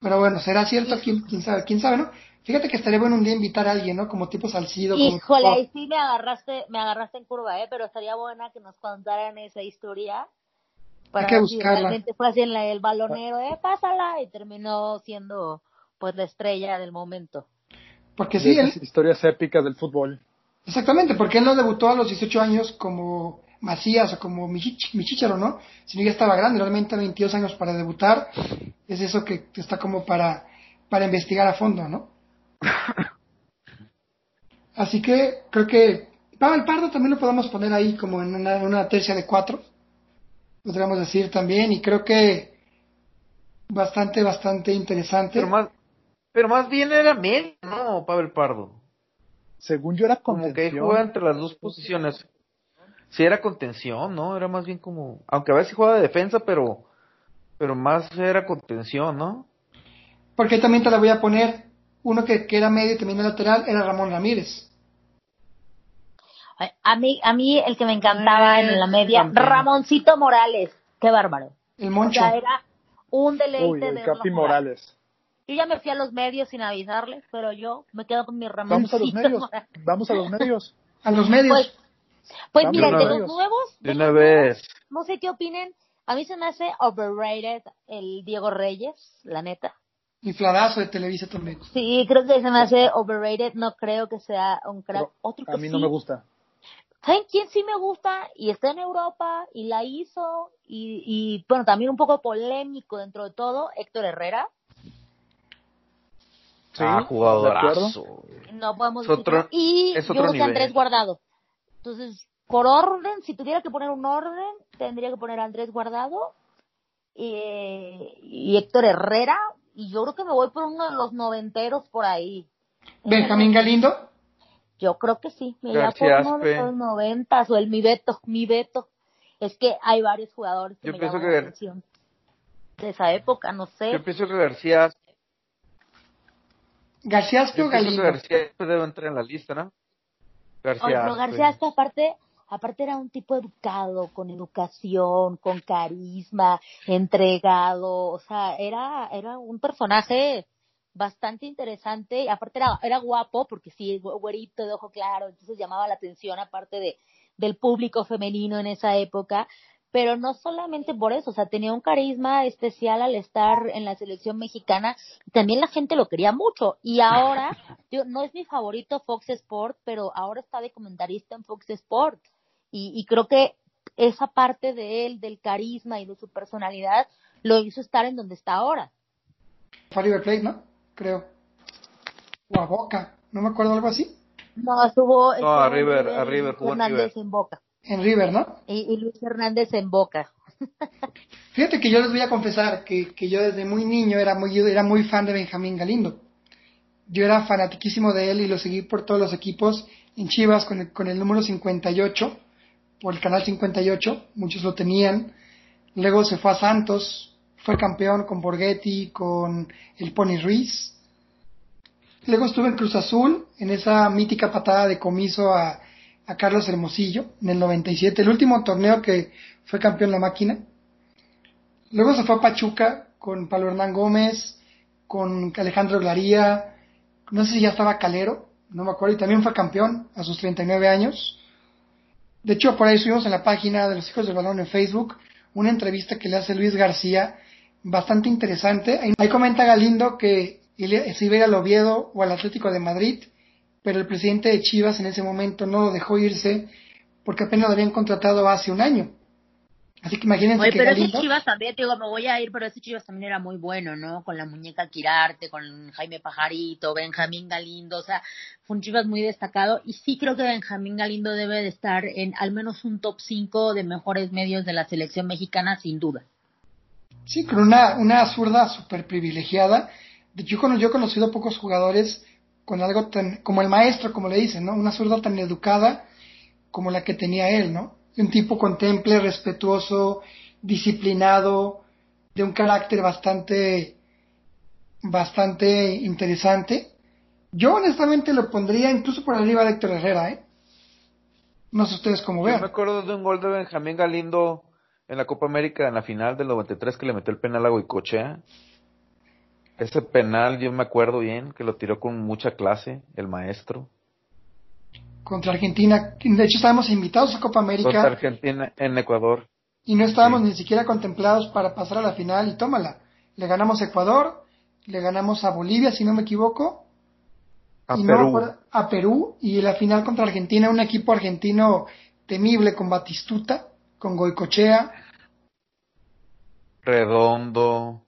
Pero bueno, será cierto, ¿Quién, quién, sabe, quién sabe, ¿no? Fíjate que estaría bueno un día invitar a alguien, ¿no? Como tipo Salcido. Híjole, ahí sí me agarraste, me agarraste en curva, ¿eh? Pero estaría buena que nos contaran esa historia. Para Hay que buscarla. Si fue así en el balonero, eh, pásala, y terminó siendo pues la estrella del momento. Porque sí, él... historias épicas del fútbol. Exactamente, porque él no debutó a los 18 años como Macías o como Michicharo, ¿no? Sino ya estaba grande, realmente 22 años para debutar. Es eso que está como para, para investigar a fondo, ¿no? *laughs* Así que creo que Pavel Pardo también lo podemos poner ahí como en una, una tercia de cuatro, podríamos decir también, y creo que bastante, bastante interesante. Pero más bien era medio, ¿no, Pavel Pardo? Según yo era contención. Como que juega entre las dos posiciones. Sí, era contención, ¿no? Era más bien como. Aunque a veces jugaba de defensa, pero. Pero más era contención, ¿no? Porque también te la voy a poner. Uno que, que era medio y también era lateral era Ramón Ramírez. A mí, a mí el que me encantaba en la media, Ramoncito Morales. Qué bárbaro. El Moncho. era un deleite de Capi Morales. Yo ya me fui a los medios sin avisarles, pero yo me quedo con mi Ramón. Vamos a los medios. Vamos a los medios. a los medios. Pues, pues mira, de los nuevos. De una vez. No sé qué opinen. A mí se me hace overrated el Diego Reyes, la neta. Infladazo de Televisa también. Sí, creo que se me hace overrated. No creo que sea un crack. Otro que a mí no me gusta. ¿Saben quién sí me gusta? Y está en Europa y la hizo. Y, y bueno, también un poco polémico dentro de todo, Héctor Herrera. Sí, ah, jugadorazo. No podemos decir. y yo creo que Andrés Guardado. Entonces, por orden, si tuviera que poner un orden, tendría que poner a Andrés Guardado y Héctor Herrera. Y yo creo que me voy por uno de los noventeros por ahí. ¿Benjamín Galindo? Yo creo que sí. Me iría por uno de los noventas o el mi Beto, mi Beto. Es que hay varios jugadores que yo pienso que de esa época, no sé. Yo pienso que García García o Galindo. García debe entrar en la lista, ¿no? García. García aparte, aparte era un tipo educado, con educación, con carisma, entregado, o sea, era, era un personaje bastante interesante, y aparte era, era guapo, porque sí, güerito de ojo claro, entonces llamaba la atención aparte de, del público femenino en esa época, pero no solamente por eso, o sea, tenía un carisma especial al estar en la selección mexicana, también la gente lo quería mucho, y ahora, *laughs* no es mi favorito Fox Sport, pero ahora está de comentarista en Fox Sport, y, y creo que esa parte de él, del carisma y de su personalidad, lo hizo estar en donde está ahora. River Plate, ¿no? Creo. O a Boca, no me acuerdo algo así. No, estuvo, no, a River, a River, Hernández en Boca. En River, ¿no? Y, Luis Hernández en Boca. *laughs* Fíjate que yo les voy a confesar que, que yo desde muy niño era muy, era muy fan de Benjamín Galindo. Yo era fanatiquísimo de él y lo seguí por todos los equipos en Chivas con el, con el número 58, por el canal 58, muchos lo tenían. Luego se fue a Santos, fue campeón con Borghetti, con el Pony Ruiz. Luego estuve en Cruz Azul, en esa mítica patada de comiso a, a Carlos Hermosillo, en el 97, el último torneo que fue campeón la máquina. Luego se fue a Pachuca con Pablo Hernán Gómez, con Alejandro Glaría, no sé si ya estaba Calero, no me acuerdo, y también fue campeón a sus 39 años. De hecho, por ahí subimos en la página de los Hijos del Balón en Facebook una entrevista que le hace Luis García, bastante interesante. Ahí comenta Galindo que se iba al Oviedo o al Atlético de Madrid, pero el presidente de Chivas en ese momento no lo dejó irse porque apenas lo habían contratado hace un año. Así que imagínense Oye, que pero Galindo... ese Chivas también, te digo, me voy a ir, pero ese Chivas también era muy bueno, ¿no? Con la muñeca Quirarte, con Jaime Pajarito, Benjamín Galindo, o sea, fue un Chivas muy destacado y sí creo que Benjamín Galindo debe de estar en al menos un top 5 de mejores medios de la selección mexicana, sin duda. Sí, con una, una zurda súper privilegiada. Yo, yo he conocido pocos jugadores con algo tan, como el maestro, como le dicen, ¿no? Una zurda tan educada como la que tenía él, ¿no? Un tipo contemple, respetuoso, disciplinado, de un carácter bastante, bastante interesante. Yo honestamente lo pondría incluso por arriba de Héctor Herrera, ¿eh? No sé ustedes cómo vean. Yo me acuerdo de un gol de Benjamín Galindo en la Copa América en la final del 93 que le metió el penal a Goicochea. Ese penal yo me acuerdo bien, que lo tiró con mucha clase el maestro. Contra Argentina. De hecho, estábamos invitados a Copa América. Contra Argentina en Ecuador. Y no estábamos ni siquiera contemplados para pasar a la final y tómala. Le ganamos a Ecuador, le ganamos a Bolivia, si no me equivoco. A y Perú. No, a Perú. Y la final contra Argentina, un equipo argentino temible con Batistuta, con Goicochea. Redondo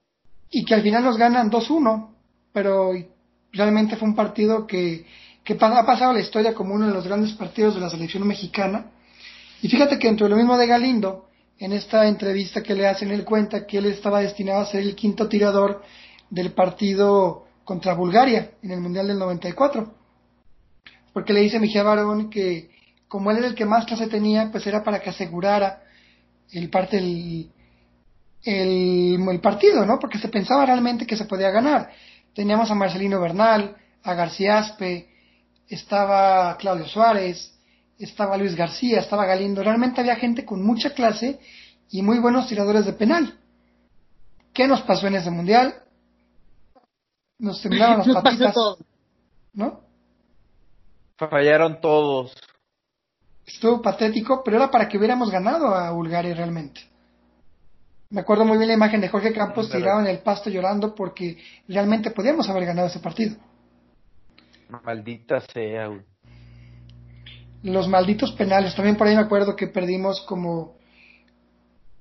y que al final nos ganan 2-1, pero realmente fue un partido que, que ha pasado la historia como uno de los grandes partidos de la selección mexicana. Y fíjate que dentro de lo mismo de Galindo, en esta entrevista que le hacen, él cuenta que él estaba destinado a ser el quinto tirador del partido contra Bulgaria en el Mundial del 94. Porque le dice Mejía Barón que como él era el que más clase tenía, pues era para que asegurara el parte del el, el, partido, ¿no? Porque se pensaba realmente que se podía ganar. Teníamos a Marcelino Bernal, a García Aspe, estaba Claudio Suárez, estaba Luis García, estaba Galindo. Realmente había gente con mucha clase y muy buenos tiradores de penal. ¿Qué nos pasó en ese mundial? Nos temblaron las *laughs* Nos patitas. ¿no? fallaron todos. Estuvo patético, pero era para que hubiéramos ganado a Bulgaria realmente. Me acuerdo muy bien la imagen de Jorge Campos Pero- tirado en el pasto llorando porque realmente podíamos haber ganado ese partido. Maldita sea. Los malditos penales, también por ahí me acuerdo que perdimos como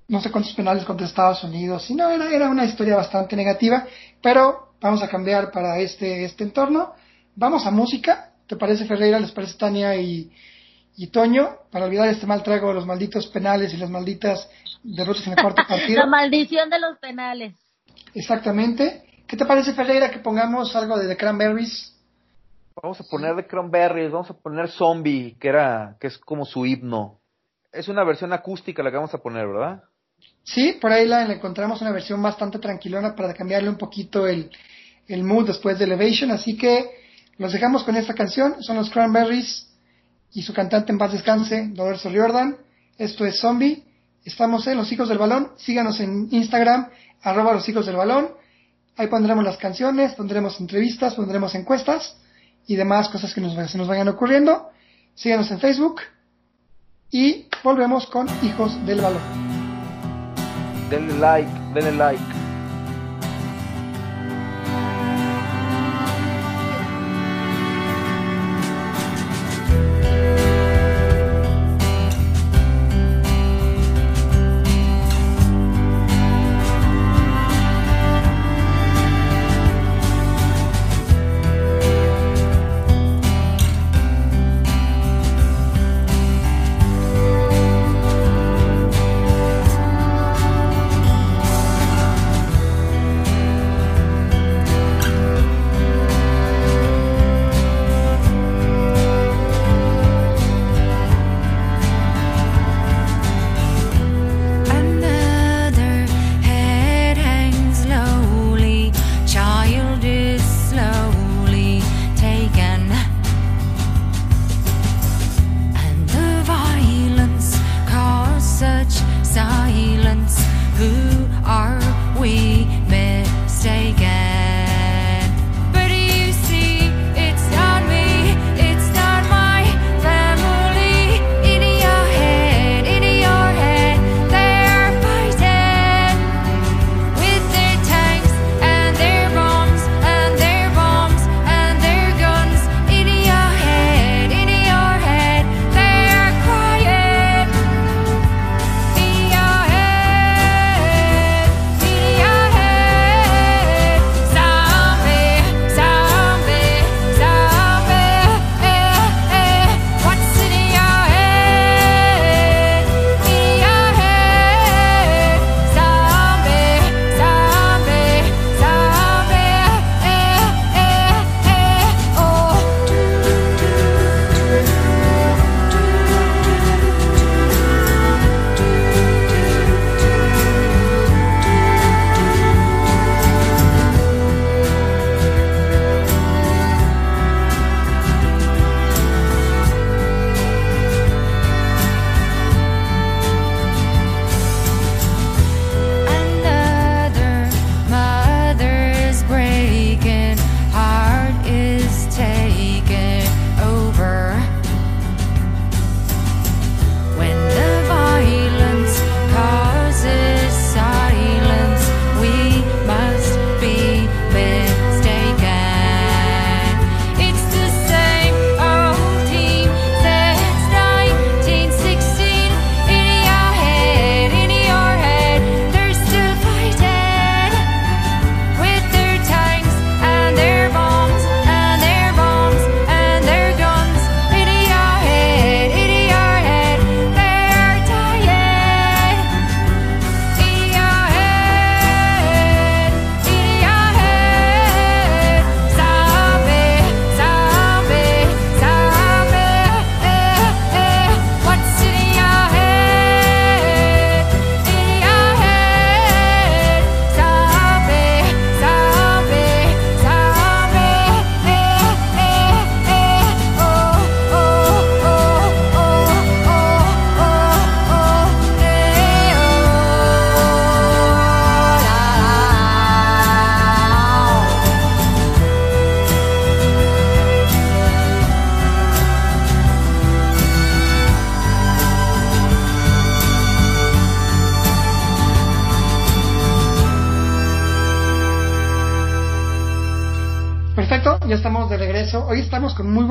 no sé cuántos penales contra Estados Unidos. Y no, era, era una historia bastante negativa, pero vamos a cambiar para este, este entorno. Vamos a música. ¿Te parece Ferreira? ¿Les parece Tania y, y Toño? Para olvidar este mal trago de los malditos penales y las malditas derrotas en el cuarto *laughs* partido. La maldición de los penales. Exactamente. ¿Qué te parece, Ferreira, que pongamos algo de The Cranberries? Vamos a poner de Cranberries, vamos a poner Zombie, que era, que es como su himno. Es una versión acústica la que vamos a poner, ¿verdad? Sí, por ahí la, la encontramos una versión bastante tranquilona para cambiarle un poquito el, el mood después de Elevation. Así que los dejamos con esta canción. Son los Cranberries y su cantante en paz descanse, Roberto Riordan. Esto es Zombie. Estamos en Los Hijos del Balón. Síganos en Instagram, arroba Los Hijos del Balón. Ahí pondremos las canciones, pondremos entrevistas, pondremos encuestas y demás cosas que nos, se nos vayan ocurriendo. Síganos en Facebook y volvemos con Hijos del Balón. Denle like, denle like.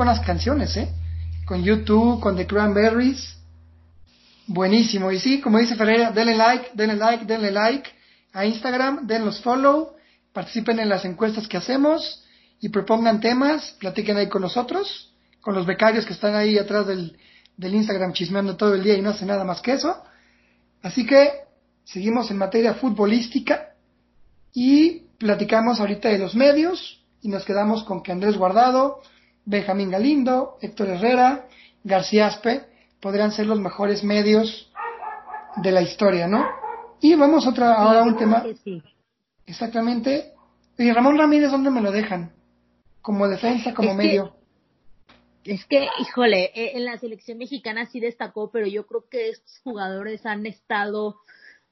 Buenas canciones, ¿eh? Con YouTube, con The Cranberries. Buenísimo. Y sí, como dice Ferreira, denle like, denle like, denle like a Instagram, denlos follow, participen en las encuestas que hacemos y propongan temas, platiquen ahí con nosotros, con los becarios que están ahí atrás del, del Instagram chismeando todo el día y no hacen nada más que eso. Así que seguimos en materia futbolística y platicamos ahorita de los medios, y nos quedamos con que Andrés Guardado, Benjamín Galindo, Héctor Herrera, García Aspe podrían ser los mejores medios de la historia, ¿no? Y vamos otra, ahora a un tema. Exactamente. Y Ramón Ramírez, ¿dónde me lo dejan? Como defensa, como medio. Es que, híjole, e, en la selección mexicana sí destacó, pero yo creo que estos jugadores han estado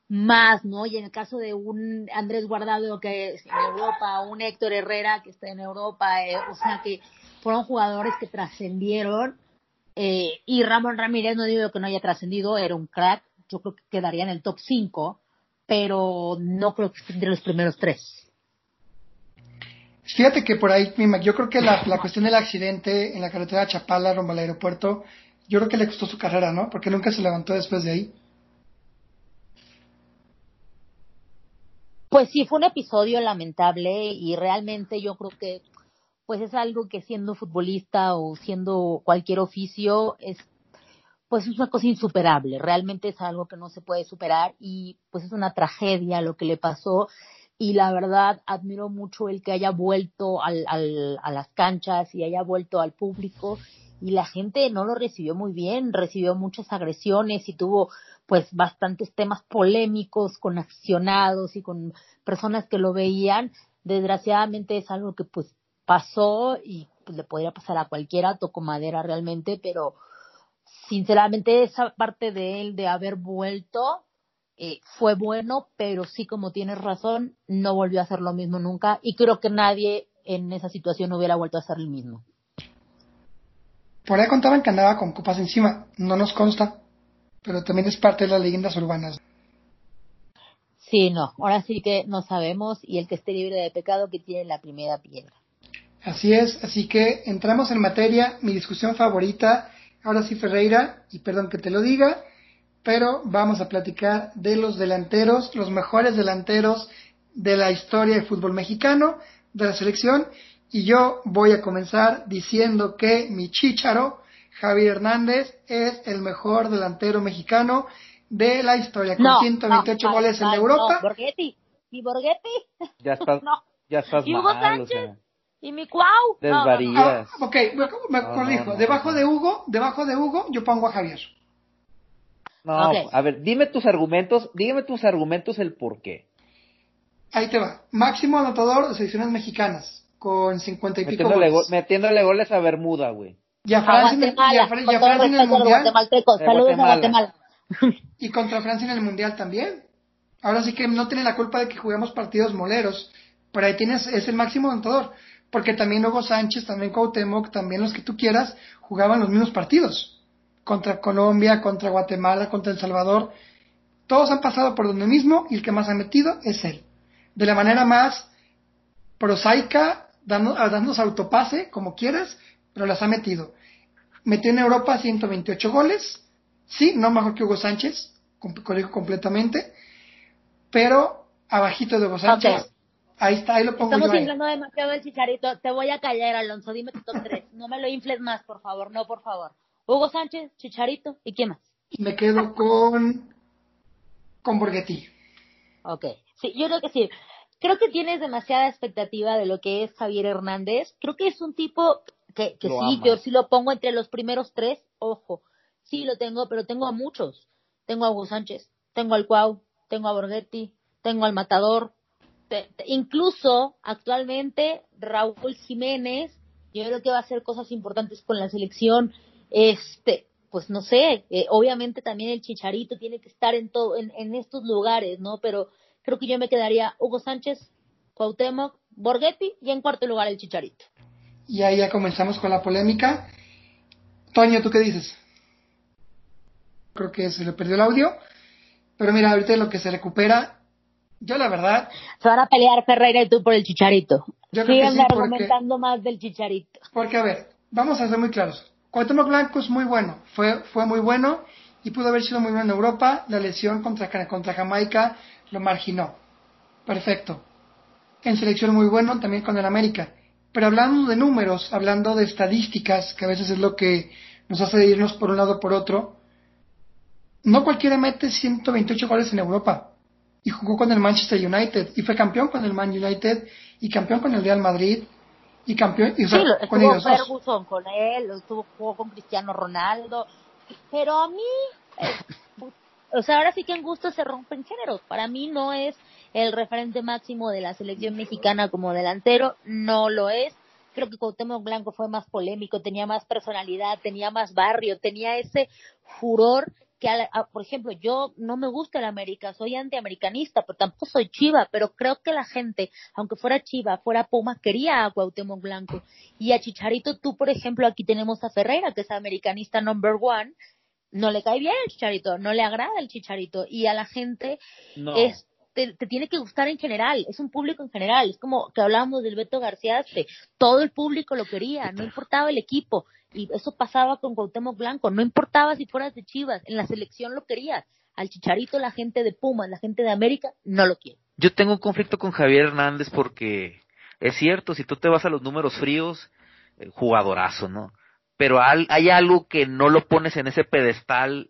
más, ¿no? Y en el caso de un Andrés Guardado que es en Europa, un Héctor Herrera que está en Europa, eh, o sea que fueron jugadores que trascendieron. Eh, y Ramón Ramírez, no digo que no haya trascendido, era un crack, yo creo que quedaría en el top 5, pero no creo que esté entre los primeros tres. Fíjate que por ahí, yo creo que la, la cuestión del accidente en la carretera de Chapala rumbo al aeropuerto, yo creo que le costó su carrera, ¿no? Porque nunca se levantó después de ahí. Pues sí, fue un episodio lamentable y realmente yo creo que pues es algo que siendo futbolista o siendo cualquier oficio es pues es una cosa insuperable, realmente es algo que no se puede superar y pues es una tragedia lo que le pasó. Y la verdad admiro mucho el que haya vuelto al, al, a las canchas y haya vuelto al público. Y la gente no lo recibió muy bien, recibió muchas agresiones y tuvo pues bastantes temas polémicos con aficionados y con personas que lo veían. Desgraciadamente es algo que pues pasó y pues, le podría pasar a cualquiera, toco madera realmente, pero sinceramente esa parte de él de haber vuelto eh, fue bueno, pero sí como tienes razón, no volvió a hacer lo mismo nunca y creo que nadie en esa situación hubiera vuelto a hacer lo mismo. Por ahí contaban que andaba con copas encima, no nos consta, pero también es parte de las leyendas urbanas. Sí, no, ahora sí que no sabemos y el que esté libre de pecado que tiene la primera piedra. Así es, así que entramos en materia, mi discusión favorita, ahora sí Ferreira, y perdón que te lo diga, pero vamos a platicar de los delanteros, los mejores delanteros de la historia del fútbol mexicano, de la selección, y yo voy a comenzar diciendo que mi chícharo, Javier Hernández, es el mejor delantero mexicano de la historia, con 128 goles en Europa. No, Borghetti, ¿y Borghetti? Ya estás, *laughs* ya estás ¿Y Hugo mal, Sánchez? o sea, ¿Y mi Cuau? desvarías. Ah, ok, me, me No, corrijo. no, no, debajo no. de Hugo, debajo de Hugo, yo pongo a Javier. No, a ver, dime tus argumentos, dígame tus argumentos el por qué. Ahí te va. Máximo anotador de selecciones mexicanas, con 50 y pico Metiéndole, goles. go- metiéndole goles a Bermuda, güey. Y a Francia, en el- Mundial. Saludos a Guatemala. Guatemala. *laughs* Y contra Francia en el Mundial también. Ahora sí que no tiene la culpa de que juguemos partidos moleros. Pero ahí tienes, es el máximo anotador. Porque también Hugo Sánchez, también Cuauhtémoc, también los que tú quieras, jugaban los mismos partidos. Contra Colombia, contra Guatemala, contra El Salvador. Todos han pasado por donde mismo y el que más ha metido es él. De la manera más prosaica, dando, ah, dándose autopase, como quieras, pero las ha metido. Metió en Europa 128 goles, sí, no mejor que Hugo Sánchez, corrijo completamente, pero abajito de Hugo Sánchez. Ahí está, ahí lo pongo Estamos yo ahí. inflando demasiado el chicharito. Te voy a callar, Alonso. Dime tu top 3. No me lo infles más, por favor. No, por favor. Hugo Sánchez, Chicharito. ¿Y quién más? Me quedo con, con Borghetti. Ok. Sí, yo creo que sí. Creo que tienes demasiada expectativa de lo que es Javier Hernández. Creo que es un tipo que, que sí, amas. yo sí lo pongo entre los primeros tres. Ojo, sí lo tengo, pero tengo a muchos. Tengo a Hugo Sánchez, tengo al Cuau, tengo a Borghetti, tengo al Matador. Te- incluso actualmente Raúl Jiménez, yo creo que va a hacer cosas importantes con la selección. Este, pues no sé, eh, obviamente también el Chicharito tiene que estar en todo, en, en estos lugares, ¿no? Pero creo que yo me quedaría Hugo Sánchez, Cuauhtémoc, Borghetti y en cuarto lugar el Chicharito. Y ahí ya comenzamos con la polémica. Toño, ¿tú qué dices? Creo que se le perdió el audio. Pero mira, ahorita lo que se recupera, yo la verdad, Se van a pelear Ferreira y tú por el Chicharito. Yo Sigan sí, porque- argumentando más del Chicharito. porque a ver, vamos a ser muy claros. Cuauhtémoc Blanco es muy bueno, fue, fue muy bueno y pudo haber sido muy bueno en Europa. La lesión contra, contra Jamaica lo marginó. Perfecto. En selección muy bueno también con el América. Pero hablando de números, hablando de estadísticas, que a veces es lo que nos hace irnos por un lado o por otro, no cualquiera mete 128 goles en Europa. Y jugó con el Manchester United. Y fue campeón con el Man United. Y campeón con el Real Madrid. Y campeón. Y, Sí, con estuvo ellos dos. Ferguson con él, estuvo jugó con Cristiano Ronaldo, pero a mí, eh, o sea, ahora sí que en gusto se rompen géneros. Para mí no es el referente máximo de la selección mexicana como delantero, no lo es. creo que Cuauhtémoc Blanco fue más polémico, tenía más personalidad, tenía más barrio, tenía ese furor que, por ejemplo, yo no me gusta el América, soy antiamericanista, pero tampoco soy chiva, pero creo que la gente, aunque fuera chiva, fuera Puma, quería a Cuauhtémoc Blanco. Y a Chicharito, tú, por ejemplo, aquí tenemos a Ferreira, que es americanista number one, no le cae bien el Chicharito, no le agrada el Chicharito, y a la gente es te, tiene que gustar en general, es un público en general, es como que hablábamos del Beto García, todo el público lo quería, no importaba el equipo, y eso pasaba con Cuauhtémoc Blanco, no importaba si fueras de Chivas, en la selección lo querías, al Chicharito la gente de Pumas, la gente de América no lo quiere. Yo tengo un conflicto con Javier Hernández porque es cierto, si tú te vas a los números fríos, eh, jugadorazo, ¿no? Pero hay algo que no lo pones en ese pedestal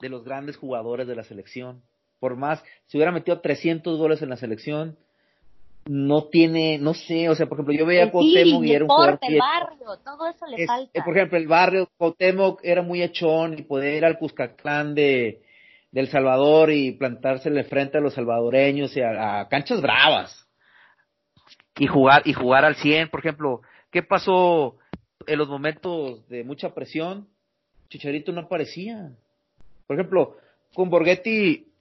de los grandes jugadores de la selección por más, si hubiera metido 300 goles en la selección, no tiene, no sé, o sea, por ejemplo, yo veía a Cuauhtémoc y era un jugador el barrio, todo eso le falta. Por ejemplo, el barrio, Cuauhtémoc era muy echón y podía ir al Cuscatlán de, El Salvador y plantársele frente a los salvadoreños y a, canchas bravas. Y jugar, y jugar al 100, por ejemplo, ¿qué pasó en los momentos de mucha presión? Chicharito no aparecía. Por ejemplo, con Borghetti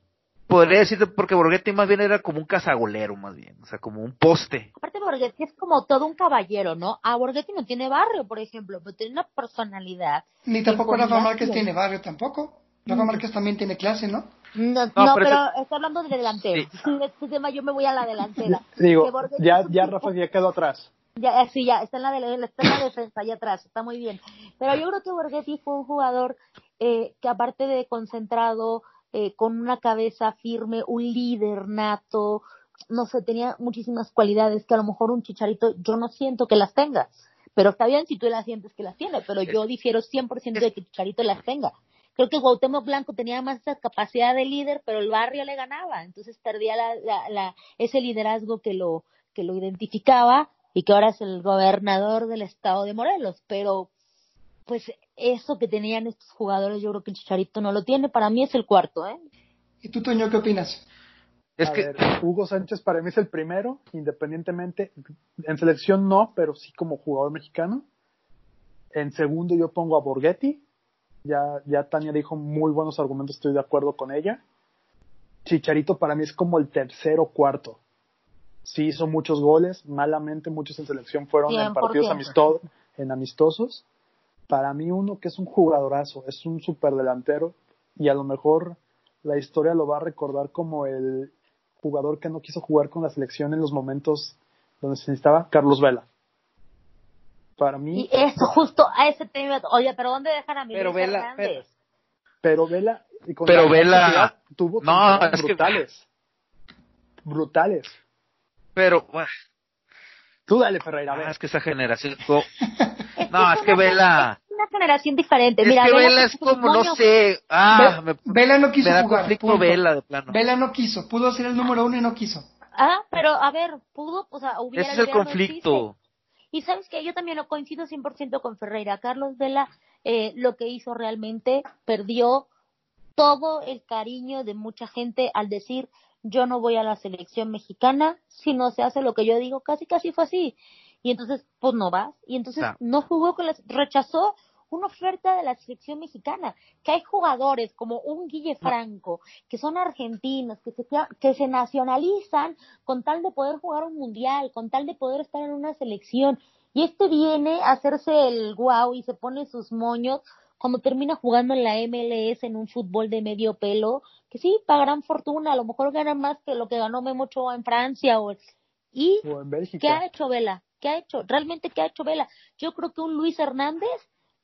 podría decirte porque Borghetti más bien era como un cazagolero, más bien, o sea, como un poste. Aparte Borghetti es como todo un caballero, ¿no? A Borghetti no tiene barrio, por ejemplo, pero tiene una personalidad. Ni tampoco Rafa Márquez tiene barrio tampoco. Rafa mm. Márquez también tiene clase, ¿no? No, no, pero, está hablando de delantero. Sí. Este tema yo me voy a la delantera. *laughs* Digo, ya, ya Rafa ya quedó atrás. Ya, sí, ya, está en, la de, está en la defensa, allá atrás, está muy bien. Pero yo creo que Borghetti fue un jugador eh, que aparte de concentrado, eh, con una cabeza firme, un líder nato, no sé, tenía muchísimas cualidades que a lo mejor un chicharito yo no siento que las tenga. Pero está bien si tú las sientes que las tiene, pero yo difiero 100% de que Chicharito las tenga. Creo que Cuauhtémoc Blanco tenía más esa capacidad de líder, pero el barrio le ganaba, entonces perdía la, la, ese liderazgo que lo, que lo identificaba y que ahora es el gobernador del estado de Morelos, pero pues eso que tenían estos jugadores, yo creo que el Chicharito no lo tiene. Para mí es el cuarto, ¿eh? ¿Y tú, Toño, qué opinas? Es que Hugo Sánchez para mí es el primero, independientemente, en selección no, pero sí como jugador mexicano. En segundo yo pongo a Borghetti. Ya, ya Tania dijo muy buenos argumentos, estoy de acuerdo con ella. Chicharito para mí es como el tercero cuarto. Sí hizo muchos goles, malamente muchos en selección fueron en partidos amistosos, en amistosos para mí uno que es un jugadorazo, es un superdelantero y a lo mejor la historia lo va a recordar como el jugador que no quiso jugar con la selección en los momentos donde se necesitaba, Carlos Vela. Para mí. Y eso justo a ese tema. Oye, pero ¿dónde dejan a mi pero Vela, pero, Vela. pero Vela. Tuvo no, brutales. Brutales. Pero, bueno. Tú dale, Ferreira. Ah, es que esa generación. no, es que Vela una generación diferente. Es Mira, que Vela, es como, no sé. Ah, Vela no quiso me da jugar. conflicto Vela, de plano. Vela no quiso. Pudo ser el número uno y no quiso. Ah, pero a ver, pudo, o sea, hubiera. Ese es el conflicto. Y sabes que yo también lo coincido 100% con Ferreira. Carlos Vela, eh, lo que hizo realmente, perdió todo el cariño de mucha gente al decir yo no voy a la selección mexicana si no se hace lo que yo digo, casi casi fue así. Y entonces pues no vas y entonces no jugó con las rechazó una oferta de la selección mexicana, que hay jugadores como un Guille Franco, que son argentinos, que se, que se nacionalizan con tal de poder jugar un mundial, con tal de poder estar en una selección, y este viene a hacerse el guau y se pone sus moños cuando termina jugando en la MLS en un fútbol de medio pelo, que sí, gran fortuna, a lo mejor gana más que lo que ganó Memo Ochoa en Francia o y ¿qué ha hecho Vela? ¿Qué ha hecho? ¿Realmente qué ha hecho Vela? Yo creo que un Luis Hernández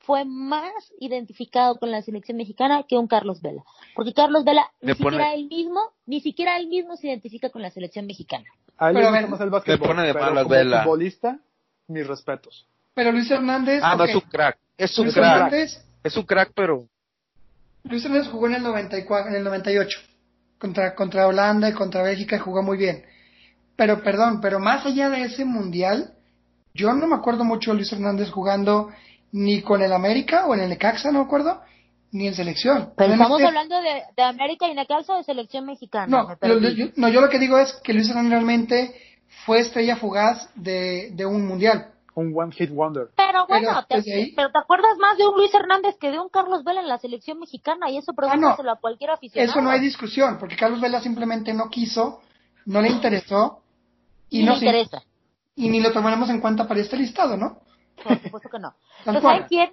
fue más identificado con la selección mexicana que un Carlos Vela. Porque Carlos Vela ni siquiera él mismo, ni siquiera él mismo se identifica con la selección mexicana. A él pero le más el básquetbol, pone de pero como Vela. futbolista, mis respetos. Pero Luis Hernández... Ah, no, es un crack. Es un crack. Es un crack, pero... Luis Hernández jugó en el 94, en el 98 contra, contra Holanda y contra Bélgica y jugó muy bien. Pero, perdón, pero más allá de ese mundial, yo no me acuerdo mucho de Luis Hernández jugando ni con el América o en el Necaxa, no me acuerdo, ni en selección. Pero estamos hablando de, América y Necaxa o de selección mexicana. No, yo, no, yo lo que digo es que Luis Hernández realmente fue estrella fugaz de, un mundial. Un one hit wonder. Pero bueno, te, pero te acuerdas más de un Luis Hernández que de un Carlos Vela en la selección mexicana y eso pregúntaselo ah, a cualquier aficionado. Eso no hay discusión, porque Carlos Vela simplemente no quiso, no le interesó y, no le interesa. Y ni lo tomaremos en cuenta para este listado, ¿no? Por supuesto que no. *laughs* Entonces, ¿saben quién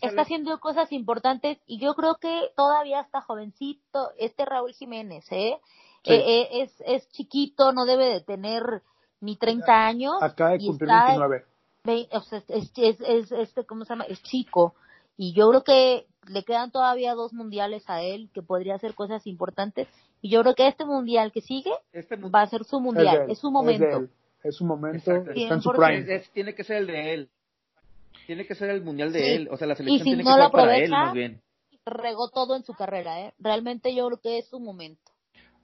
está haciendo cosas importantes? Y yo creo que todavía está jovencito, este Raúl Jiménez, ¿eh? eh, eh es, es chiquito, no debe de tener ni 30 años. Acá de cumplir 29 es, es, este, ¿cómo se llama? Es chico. Y yo creo que le quedan todavía dos mundiales a él que podría hacer cosas importantes. Y yo creo que este mundial que sigue este va a ser su mundial, es, su momento. Es, su momento, está en su prime. tiene que ser el de él. Tiene que ser el mundial de él. O sea, la selección tiene que ser para él más bien. Regó todo en su carrera, ¿eh? Realmente yo creo que es su momento.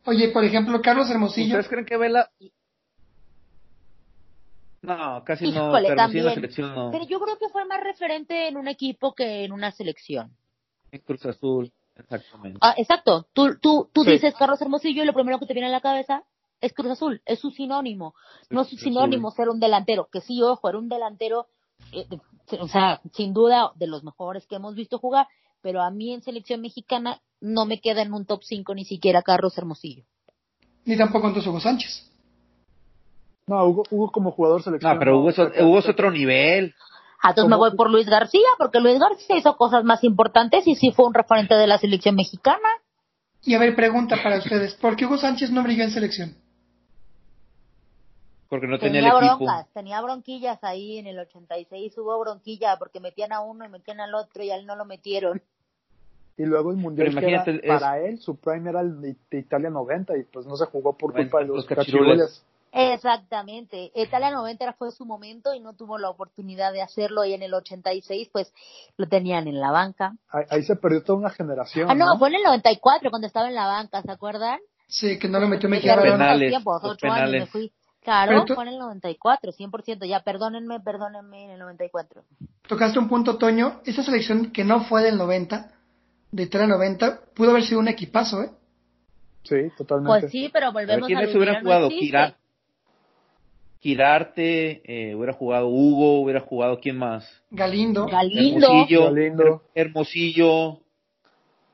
Oye, por ejemplo, Carlos Hermosillo. ¿Ustedes creen que Vela no, casi no, pero en la selección no. Pero yo creo que fue más referente en un equipo que en una selección. En Cruz Azul, exactamente. Ah, exacto. Tú, tú, tú dices Carlos Hermosillo y lo primero que te viene a la cabeza es Cruz Azul, es su sinónimo. no es su sinónimo ser un delantero, que sí, ojo, era un delantero, eh, o sea, sin duda de los mejores que hemos visto jugar, pero a mí en selección mexicana no me queda en un top 5 ni siquiera Carlos Hermosillo. Ni tampoco en Hugo Sánchez. No, Hugo, como jugador seleccionado. No, pero Hugo es, otro nivel. Ah, entonces me voy por Luis García, porque Luis García hizo cosas más importantes y sí fue un referente de la selección mexicana. Y a ver, pregunta para ustedes, ¿por qué Hugo Sánchez no brilló en selección? Porque no tenía, tenía el broncas, tenía bronquillas ahí en el 86, hubo bronquilla porque metían a uno y metían al otro y a él no lo metieron. Y luego el mundial para él, su prime era el de Italia 90 y pues no se jugó por culpa de los, los Exactamente. Italia 90 fue su momento y no tuvo la oportunidad de hacerlo y en el 86 pues lo tenían en la banca. Ahí, se perdió toda una generación. Ah, no, fue en el 94 cuando estaba en la banca, ¿se acuerdan? Sí, que no lo metió Mejía. Penales, penales. me fui. Claro, fue en el 94, 100%. Ya, perdónenme, perdónenme en el 94. Tocaste un punto, Toño. Esa selección que no fue del 90, de Italia 90, pudo haber sido un equipazo, ¿eh? Sí, totalmente. Pues sí, pero volvemos a ¿Quiénes hubieran jugado? Girarte, eh, hubiera jugado Hugo, hubiera jugado quién más? Galindo. Galindo. Hermosillo. Hermosillo.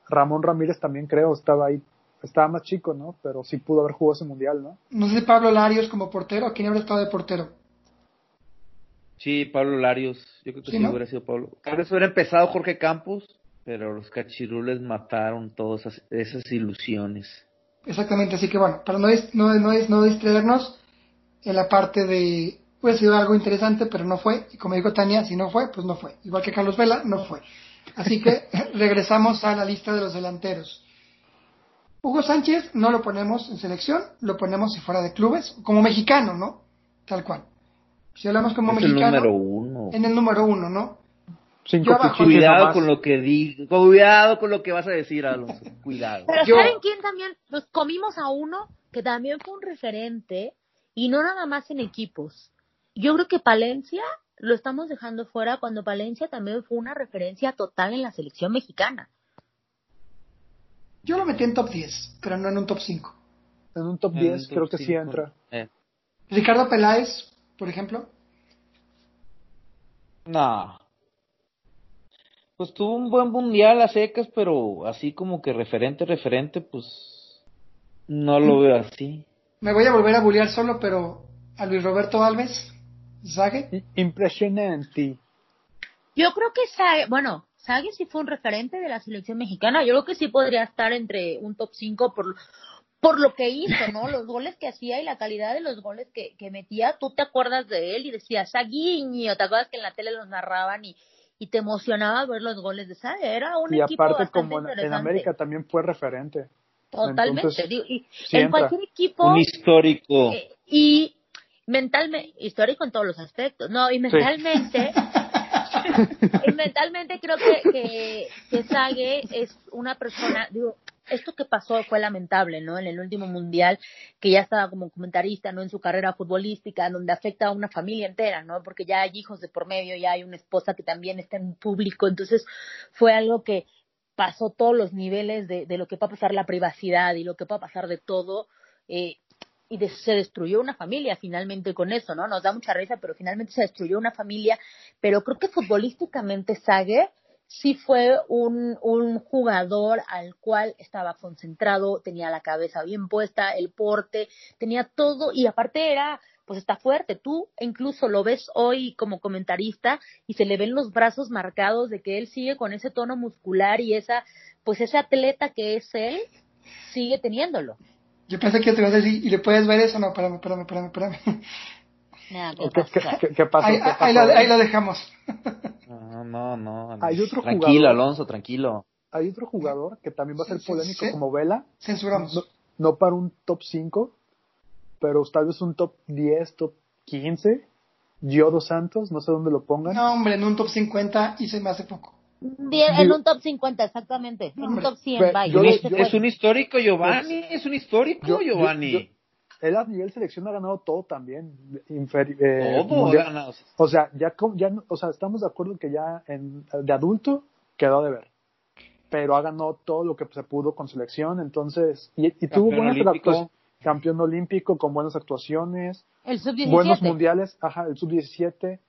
Ramón Ramírez también creo, estaba ahí. Estaba más chico, ¿no? Pero sí pudo haber jugado ese mundial, ¿no? No sé Pablo Larios como portero, ¿quién habría estado de portero? Sí, Pablo Larios, yo creo que sí, hubiera sido Pablo. Tal vez hubiera empezado Jorge Campos, pero los cachirules mataron todas esas, ilusiones. Exactamente, así que bueno, para no, no, no, no distraernos, en la parte de, pues sido algo interesante, pero no fue. Y como dijo Tania, si no fue, pues no fue. Igual que Carlos Vela, no fue. Así que *laughs* regresamos a la lista de los delanteros. Hugo Sánchez no lo ponemos en selección, lo ponemos si fuera de clubes, como mexicano, ¿no? Tal cual. Si hablamos como mexicano. El número uno. En el número uno, ¿no? cuidado con lo que digo, cuidado con lo que vas a decir, Alonso, cuidado. Pero ¿saben quién también? Nos comimos a uno que también fue un referente y no nada más en equipos. Yo creo que Palencia lo estamos dejando fuera cuando Palencia también fue una referencia total en la selección mexicana. Yo lo metí en top 10, pero no en un top 5. En un top 10 creo que sí entra. Eh. Ricardo Peláez, por ejemplo. No. Pues tuvo un buen mundial a secas, pero así como que referente, referente, pues no lo veo así. Me voy a volver a bullear solo, pero a Luis Roberto Alves, Zague. Impresionante. Yo creo que Zague, bueno, Zague sí fue un referente de la selección mexicana. Yo creo que sí podría estar entre un top 5 por, por lo que hizo, ¿no? *laughs* Los goles que hacía y la calidad de los goles que, que metía. Tú te acuerdas de él y decías, Zaguiño, ¿te acuerdas que en la tele los narraban y, y te emocionaba ver los goles de Zague? Era un y equipo aparte, como en América también fue referente. Totalmente. y en cualquier equipo. Un histórico. Eh, y mentalmente, histórico en todos los aspectos, no, y mentalmente, *laughs* y mentalmente creo que, que, que Sage es una persona, digo, esto que pasó fue lamentable, ¿no? En el último mundial, que ya estaba como comentarista, ¿no? En su carrera futbolística, donde afecta a una familia entera, ¿no? Porque ya hay hijos de por medio, ya hay una esposa que también está en público, entonces fue algo que, pasó todos los niveles de, de, lo que a pasar la privacidad y lo que a pasar de todo. Eh, y se destruyó una familia finalmente con eso, ¿no? Nos da mucha risa, pero finalmente se destruyó una familia. Pero creo que futbolísticamente Sague sí fue un, un jugador al cual estaba concentrado, tenía la cabeza bien puesta, el porte, tenía todo y aparte era pues está fuerte. Tú incluso lo ves hoy como comentarista y se le ven los brazos marcados de que él sigue con ese tono muscular y esa, pues ese atleta que es él, sigue teniéndolo. Yo pensé que te ibas a decir, ¿y le puedes ver eso? No, espérame, espérame, espérame, espérame. ¿Qué, pasa? Ahí, lo, dejamos. No, no, no. Hay otro tranquilo, Alonso, tranquilo. Hay otro jugador que también va a ser polémico como Vela. Censuramos. No, no, para un top 5, pero tal vez un top 10, top 15. Giodo Santos, no sé dónde lo pongan. No, hombre, en un top 50 hice me hace poco. en un top 50, exactamente. En un top 100, vaya. es un histórico, Giovanni. Es un histórico, Giovanni él a nivel selección ha ganado todo también. Eh, todo O sea, ya, ya, o sea, estamos de acuerdo que ya en, de adulto quedó de ver. Pero ha ganado todo lo que se pudo con selección, entonces, y, tuvo buenas. Campeón olímpico con buenas actuaciones. El sub-17. Buenos mundiales, ajá, el sub-17.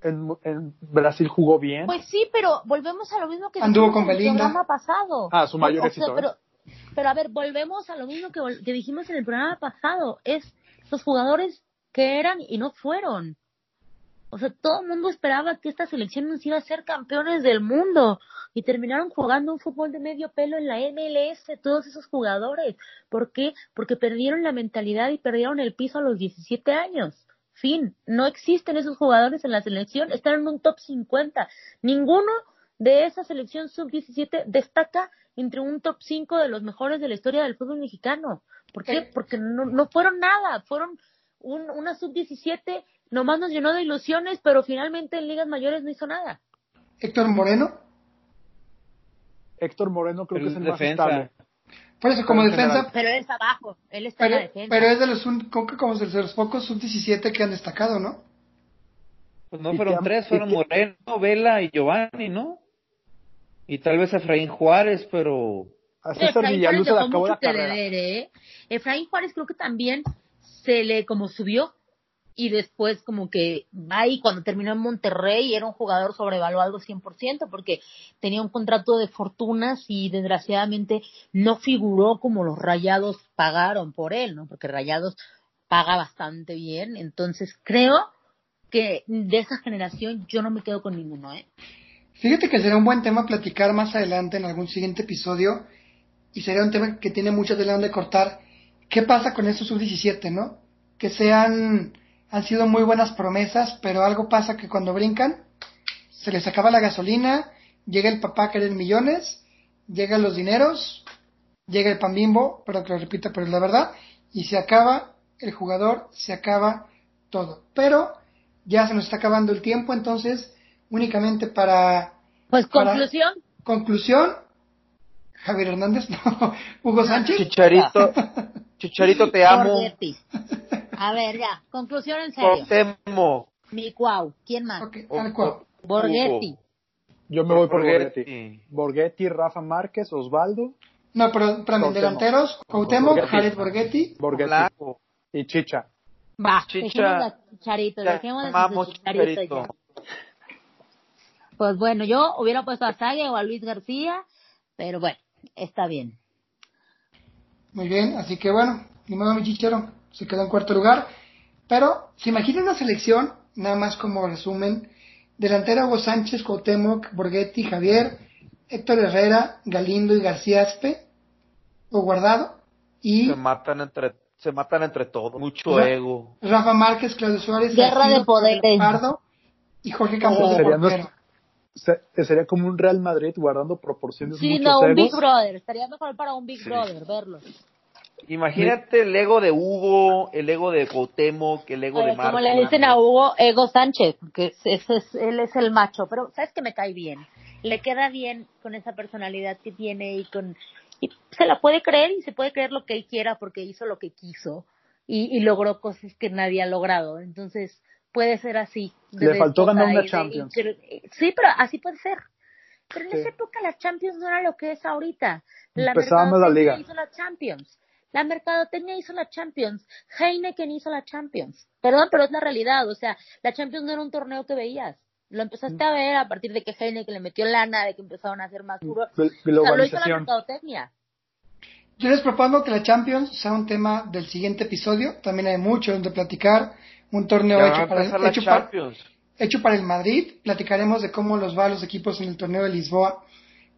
En, en, Brasil jugó bien. Pues sí, pero volvemos a lo mismo que Anduvo con el programa pasado. Ah, su mayor éxito. ¿eh? Pero a ver, volvemos a lo mismo que, que dijimos en el programa pasado. Es los jugadores que eran y no fueron. O sea, todo el mundo esperaba que esta selección nos iba a ser campeones del mundo y terminaron jugando un fútbol de medio pelo en la MLS, todos esos jugadores. ¿Por qué? Porque perdieron la mentalidad y perdieron el piso a los 17 años. Fin, no existen esos jugadores en la selección, están en un top 50. Ninguno de esa selección sub-17 destaca entre un top 5 de los mejores de la historia del fútbol mexicano. ¿Por qué? Porque no, no fueron nada, fueron un, una sub-17, nomás nos llenó de ilusiones, pero finalmente en ligas mayores no hizo nada. Héctor Moreno. Héctor Moreno creo que es el defensa. más estable. Por eso, como defensa. Pero él está abajo, él está en la defensa. Pero es de los, como de los pocos sub-17 que han destacado, ¿no? Pues no fueron tres, fueron Moreno, Vela y Giovanni, ¿no? Y tal vez Efraín Juárez, pero... A César Villaluz se acabó la carrera. ¿eh? Efraín Juárez creo que también se le como subió y después como que va y cuando terminó en Monterrey era un jugador sobrevaluado 100% porque tenía un contrato de fortunas y desgraciadamente no figuró como los Rayados pagaron por él, ¿no? Porque Rayados paga bastante bien, entonces creo que de esa generación yo no me quedo con ninguno, ¿eh? Fíjate que será un buen tema platicar más adelante en algún siguiente episodio y sería un tema que tiene mucho de de cortar. ¿Qué pasa con estos sub-17, no? Que sean, han sido muy buenas promesas, pero algo pasa que cuando brincan se les acaba la gasolina, llega el papá a querer millones, llegan los dineros, llega el pan bimbo, pero que lo repito, pero es la verdad, y se acaba el jugador, se acaba todo. Pero ya se nos está acabando el tiempo, entonces únicamente para... Pues conclusión. conclusión. Javier Hernández, *laughs* no. Hugo Sánchez. Chicharito. *laughs* Chicharito, te amo. A ver, ya. Conclusión en serio. Temo. Mi cuau. ¿Quién más? Okay. Borghetti. Yo me voy por Borghetti. Borghetti, Rafa Márquez, Osvaldo. No, pero para mis delanteros, Cuauhtémoc, Jared Borghetti. Borghetti. Y Chicha. Va, Chicha. Chicharito, dejemos de Chicharito. Pues bueno, yo hubiera puesto a Sague o a Luis García, pero bueno, está bien. Muy bien, así que bueno, ni modo mi chichero, se quedó en cuarto lugar. Pero, ¿se imagina una selección? Nada más como resumen. Delantera Hugo Sánchez, Cuauhtémoc, Borghetti, Javier, Héctor Herrera, Galindo y García Aspe, o Guardado. Y se matan entre se matan entre todos, mucho ego. Rafa Márquez, Claudio Suárez, Guerra de poderes. y Jorge Campos de sería como un Real Madrid guardando proporciones Sí, no, un Big Brother. Estaría mejor para un Big Brother verlo. Imagínate el ego de Hugo, el ego de que el ego de Marco. Como le dicen a Hugo, ego Sánchez, porque ese es, él es el macho. Pero, ¿sabes que me cae bien? Le queda bien con esa personalidad que tiene y con... Y se la puede creer y se puede creer lo que él quiera porque hizo lo que quiso y, y logró cosas que nadie ha logrado. Entonces, puede ser así. Le faltó ganar una Champions. sí, pero así puede ser. Pero en esa época la Champions no era lo que es ahorita. La Empezaba la liga. hizo la Champions. La mercadotecnia hizo la Champions. Heineken hizo la Champions. Perdón, pero es la realidad. O sea, la Champions no era un torneo que veías. Lo empezaste a ver a partir de que Heineken le metió lana, de que empezaron a hacer más duro. O sea, lo hizo la mercadotecnia. Yo les propongo que la Champions sea un tema del siguiente episodio. También hay mucho donde platicar. Un torneo hecho para, el, hecho, para, hecho para el Madrid. Platicaremos de cómo los va los equipos en el torneo de Lisboa.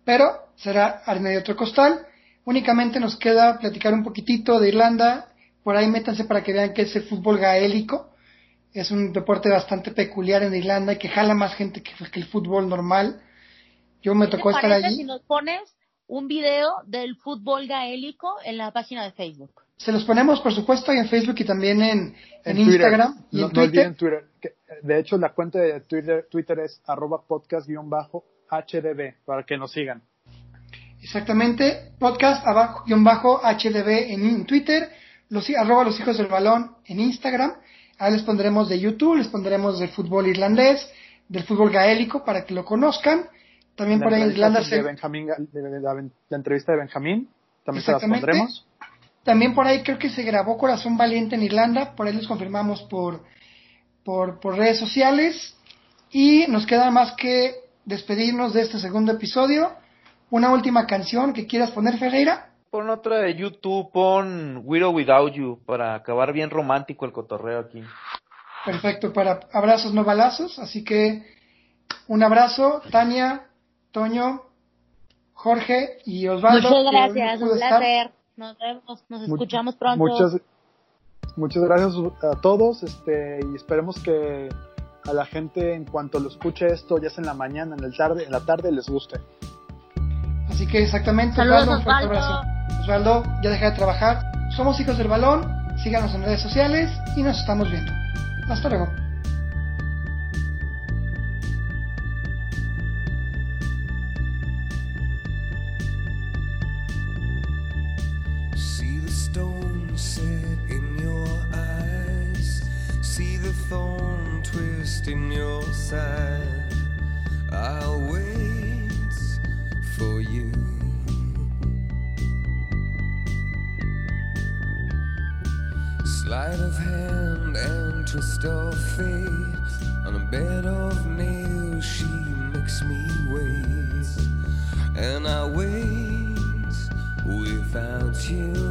Pero será al medio otro costal. Únicamente nos queda platicar un poquitito de Irlanda. Por ahí métanse para que vean que es el fútbol gaélico. Es un deporte bastante peculiar en Irlanda y que jala más gente que, el fútbol normal. Yo me tocó estar allí. Si nos pones un video del fútbol gaélico en la página de Facebook. Se los ponemos, por supuesto, en Facebook y también en, Instagram y en Twitter. De hecho, la cuenta de Twitter, Twitter es arroba podcast-hdb para que nos sigan. Exactamente, podcast abajo HDB en Twitter, los, arroba los hijos del balón en Instagram. Ahí les pondremos de YouTube, les pondremos del fútbol irlandés, del fútbol gaélico para que lo conozcan. También por ahí en Irlanda se... Benjamín, la entrevista de Benjamín, también se las pondremos. También por ahí creo que se grabó Corazón Valiente en Irlanda, por ahí les confirmamos por, por, por redes sociales. Y nos queda más que despedirnos de este segundo episodio una última canción que quieras poner, Ferreira. Pon otra de YouTube, pon Widow Without You, para acabar bien romántico el cotorreo aquí. Perfecto, para abrazos no balazos, así que un abrazo, Tania, Toño, Jorge y Osvaldo. Muchas gracias, un placer. Nos vemos, nos escuchamos pronto. Muchas, muchas gracias a todos, este, y esperemos que a la gente en cuanto lo escuche esto, ya sea en la mañana, en el tarde, en la tarde, les guste. Así que exactamente, Saludos, Osvaldo, Osvaldo, ya deja de trabajar. Somos hijos del balón, síganos en redes sociales y nos estamos viendo. Hasta luego. See the stone set in your eyes. See the thorn twist in your side. I'll wait. Sleight of hand and twist of fate. On a bed of nails, she makes me wait. And I wait without you.